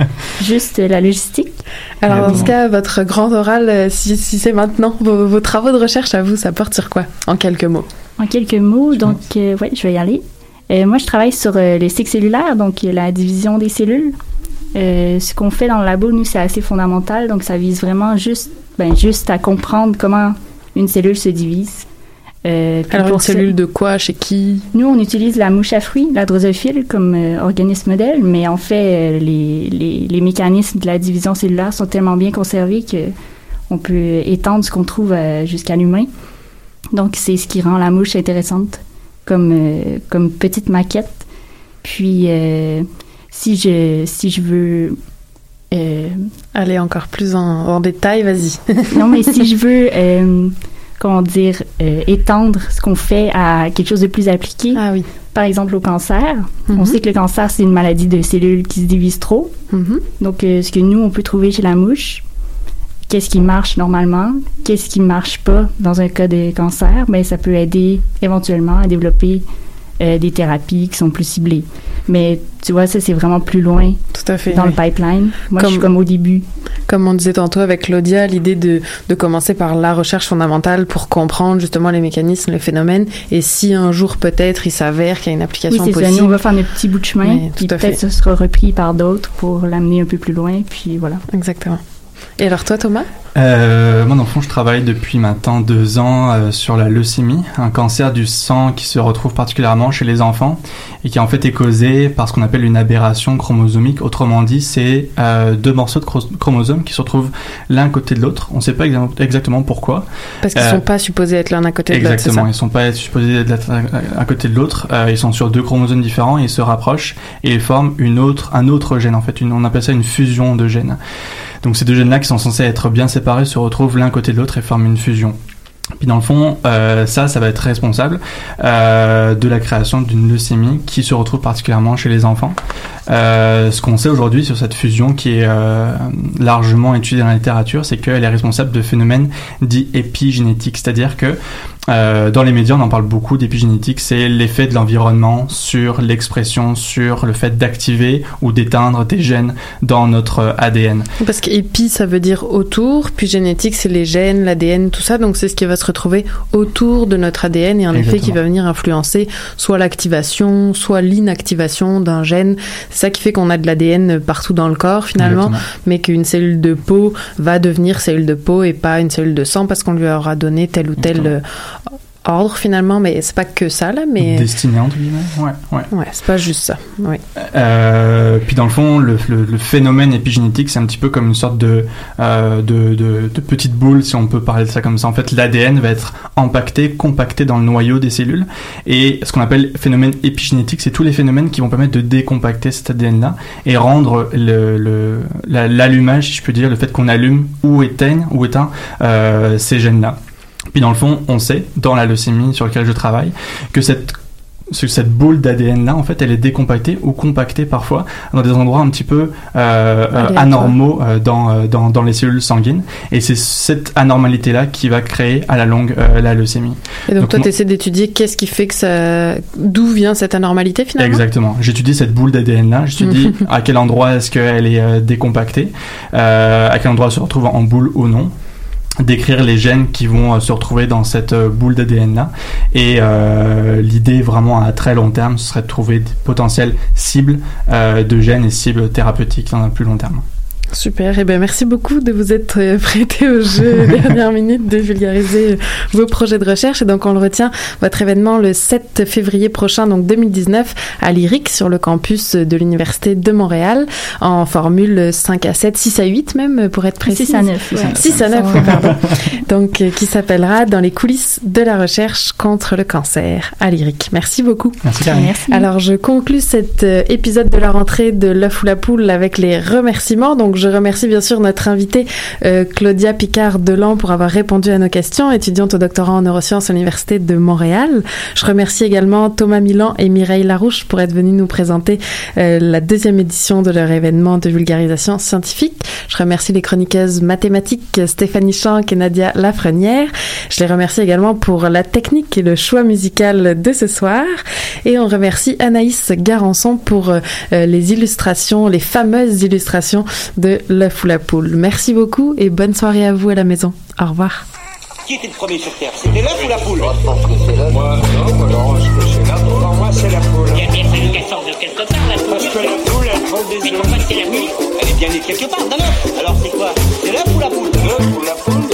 Speaker 10: juste la logistique.
Speaker 1: Alors, dans ce cas, votre grand oral, euh, si, si c'est maintenant, vos, vos travaux de recherche à vous, ça porte sur quoi En quelques mots?
Speaker 10: En quelques mots, donc, euh, ouais, je vais y aller. Euh, moi, je travaille sur euh, les cycles cellulaires, donc euh, la division des cellules. Ce qu'on fait dans le labo, nous, c'est assez fondamental, donc ça vise vraiment juste, ben, juste à comprendre comment une cellule se divise. Euh,
Speaker 1: Alors, une
Speaker 10: pour ça-
Speaker 1: cellule de quoi? Chez qui?
Speaker 10: Nous, on utilise la mouche à fruits, la drosophile, comme euh, organisme modèle, mais en fait, euh, les, les, les mécanismes de la division cellulaire sont tellement bien conservés que on peut étendre ce qu'on trouve jusqu'à l'humain. Donc, c'est ce qui rend la mouche intéressante comme, euh, comme petite maquette. Puis, euh, si, je, si je veux... euh,
Speaker 1: Aller encore plus en, en détail, vas-y.
Speaker 10: non, mais si je veux, comment dire, étendre ce qu'on fait à quelque chose de plus appliqué,
Speaker 1: Ah oui.
Speaker 10: par exemple au cancer, on
Speaker 1: Mhm.
Speaker 10: sait que le cancer, c'est une maladie de cellules qui se divisent trop.
Speaker 1: Mhm.
Speaker 10: Donc, ce que nous, on peut trouver chez la mouche, qu'est-ce qui marche normalement, qu'est-ce qui marche pas dans un cas de cancer, ben, ça peut aider éventuellement à développer euh, des thérapies qui sont plus ciblées. Mais tu vois, ça, c'est vraiment plus loin.
Speaker 1: Tout à fait.
Speaker 10: Dans
Speaker 1: oui.
Speaker 10: le pipeline. Moi, je suis
Speaker 1: Comme-
Speaker 10: comme au début.
Speaker 1: Comme on disait tantôt avec Claudia, l'idée de, de commencer par la recherche fondamentale pour comprendre justement les mécanismes, les phénomènes, et si un jour peut-être il s'avère qu'il y a une
Speaker 10: Oui,
Speaker 1: application
Speaker 10: ça.
Speaker 1: possible.
Speaker 10: Nous, on va faire des petits bouts de chemin.
Speaker 1: Oui,
Speaker 10: puis peut-être ça sera repris par d'autres pour l'amener un peu plus loin. Puis voilà.
Speaker 1: Exactement. Et alors toi, Thomas?
Speaker 8: Euh, moi, dans le fond, je travaille depuis maintenant deux ans euh, sur la leucémie, un cancer du sang qui se retrouve particulièrement chez les enfants et qui en fait est causé par ce qu'on appelle une aberration chromosomique. Autrement dit, c'est euh, deux morceaux de chro- chromosomes qui se retrouvent l'un côté de l'autre. On ne sait pas exa- exactement pourquoi.
Speaker 1: Parce qu'ils
Speaker 8: Euh,
Speaker 1: sont pas supposés être l'un à côté de l'autre.
Speaker 8: Exactement, ils sont pas supposés être à, à côté de l'autre. Euh, ils sont sur deux chromosomes différents, et ils se rapprochent et ils forment une autre, un autre gène en fait. Une, on appelle ça une fusion de gènes. Donc ces deux gènes-là qui sont censés être bien séparés se retrouvent l'un côté de l'autre et forment une fusion. Puis dans le fond, euh, ça, ça va être responsable euh, de la création d'une leucémie qui se retrouve particulièrement chez les enfants. Euh, ce qu'on sait aujourd'hui sur cette fusion qui est largement étudiée dans la littérature, c'est qu'elle est responsable de phénomènes dits épigénétiques, c'est-à-dire que dans les médias, on en parle beaucoup d'épigénétique, c'est l'effet de l'environnement sur l'expression, sur le fait d'activer ou d'éteindre des gènes dans notre ADN.
Speaker 1: Parce qu'épi, ça veut dire autour, puis génétique, c'est les gènes, l'ADN, tout ça. Donc, c'est ce qui va se retrouver autour de notre ADN et en effet qui
Speaker 8: Exactement.
Speaker 1: va venir influencer soit l'activation, soit l'inactivation d'un gène. C'est ça qui fait qu'on a de l'ADN partout dans le corps finalement,
Speaker 8: Exactement.
Speaker 1: mais qu'une cellule de peau va devenir cellule de peau et pas une cellule de sang parce qu'on lui aura donné tel ou tel ordre finalement. Mais c'est pas que ça là, mais.
Speaker 8: Destiné entre guillemets. Ouais, ouais.
Speaker 1: Ouais, c'est pas juste ça. Oui.
Speaker 8: Euh, puis dans le fond, le, le- le phénomène épigénétique, c'est un petit peu comme une sorte de, euh, de, de, de petite boule, si on peut parler de ça comme ça. En fait, l'ADN va être empaqueté, compacté dans le noyau des cellules. Et ce qu'on appelle phénomène épigénétique, c'est tous les phénomènes qui vont permettre de décompacter cet ADN-là et rendre le, le, la- l'allumage, si je peux dire, le fait qu'on allume ou éteigne ou éteint euh, ces gènes-là. Puis dans le fond, on sait, dans la leucémie sur laquelle je travaille, que cette ce- cette boule d'ADN là, en fait, elle est décompactée ou compactée parfois dans des endroits un petit peu euh, euh, anormaux euh, dans, dans, dans les cellules sanguines. Et c'est cette anormalité là qui va créer à la longue la leucémie.
Speaker 1: Et donc, toi, tu essaies d'étudier qu'est-ce qui fait que ça. D'où vient cette anormalité finalement?
Speaker 8: Exactement. J'étudie cette boule d'ADN là. J'étudie à quel endroit est-ce qu'elle est décompactée, à quel endroit elle se retrouve en boule ou non décrire les gènes qui vont euh, se retrouver dans cette euh, boule d'ADN là et euh, l'idée vraiment à très long terme ce serait de trouver des potentielles cibles de gènes et cibles thérapeutiques dans un plus long terme.
Speaker 1: Super, et bien merci beaucoup de vous être euh, prêté au jeu dernière minute de vulgariser euh, vos projets de recherche. Et donc on le retient, votre événement le 7 février prochain, donc 2019, à l'IRIC sur le campus de l'Université de Montréal, en formule 5 à 7, 6 à 8 même pour être précis.
Speaker 10: 6 à 9.
Speaker 1: 6 à 9, oui, pardon. Donc euh, qui s'appellera Dans les coulisses de la recherche contre le cancer à l'IRIC. Merci beaucoup.
Speaker 8: Merci.
Speaker 10: Merci.
Speaker 1: Alors, je conclus cet épisode de la rentrée de l'œuf ou la poule avec les remerciements. Donc, je remercie bien sûr notre invitée euh, Claudia Picard-Delan pour avoir répondu à nos questions, étudiante au doctorat en neurosciences à l'Université de Montréal. Je remercie également Thomas Milan et Mireille Larouche pour être venus nous présenter euh, la deuxième édition de leur événement de vulgarisation scientifique. Je remercie les chroniqueuses mathématiques Stéphanie Chanck et Nadia Lafrenière. Je les remercie également pour la technique et le choix musical de ce soir. Et on remercie Anaïs Garançon pour euh, les illustrations, les fameuses illustrations de l'œuf ou la poule. Merci beaucoup et bonne soirée à vous à la maison. Au revoir.
Speaker 11: Qui était le premier sur Terre? C'était l'œuf ou la poule?
Speaker 12: Moi, je pense que c'est l'œuf. Moi, non, alors, je que c'est l'œuf. Non, moi, c'est la poule.
Speaker 13: Il a bien fallu qu'elle sorte de quelque part, la poule.
Speaker 11: Parce que la poule, elle prend des
Speaker 13: Mais
Speaker 11: œufs.
Speaker 13: pourquoi c'est la nuit
Speaker 11: Elle est bien née quelque part d'un œuf. Alors c'est quoi? C'est l'œuf ou la poule? L'œuf ou la poule?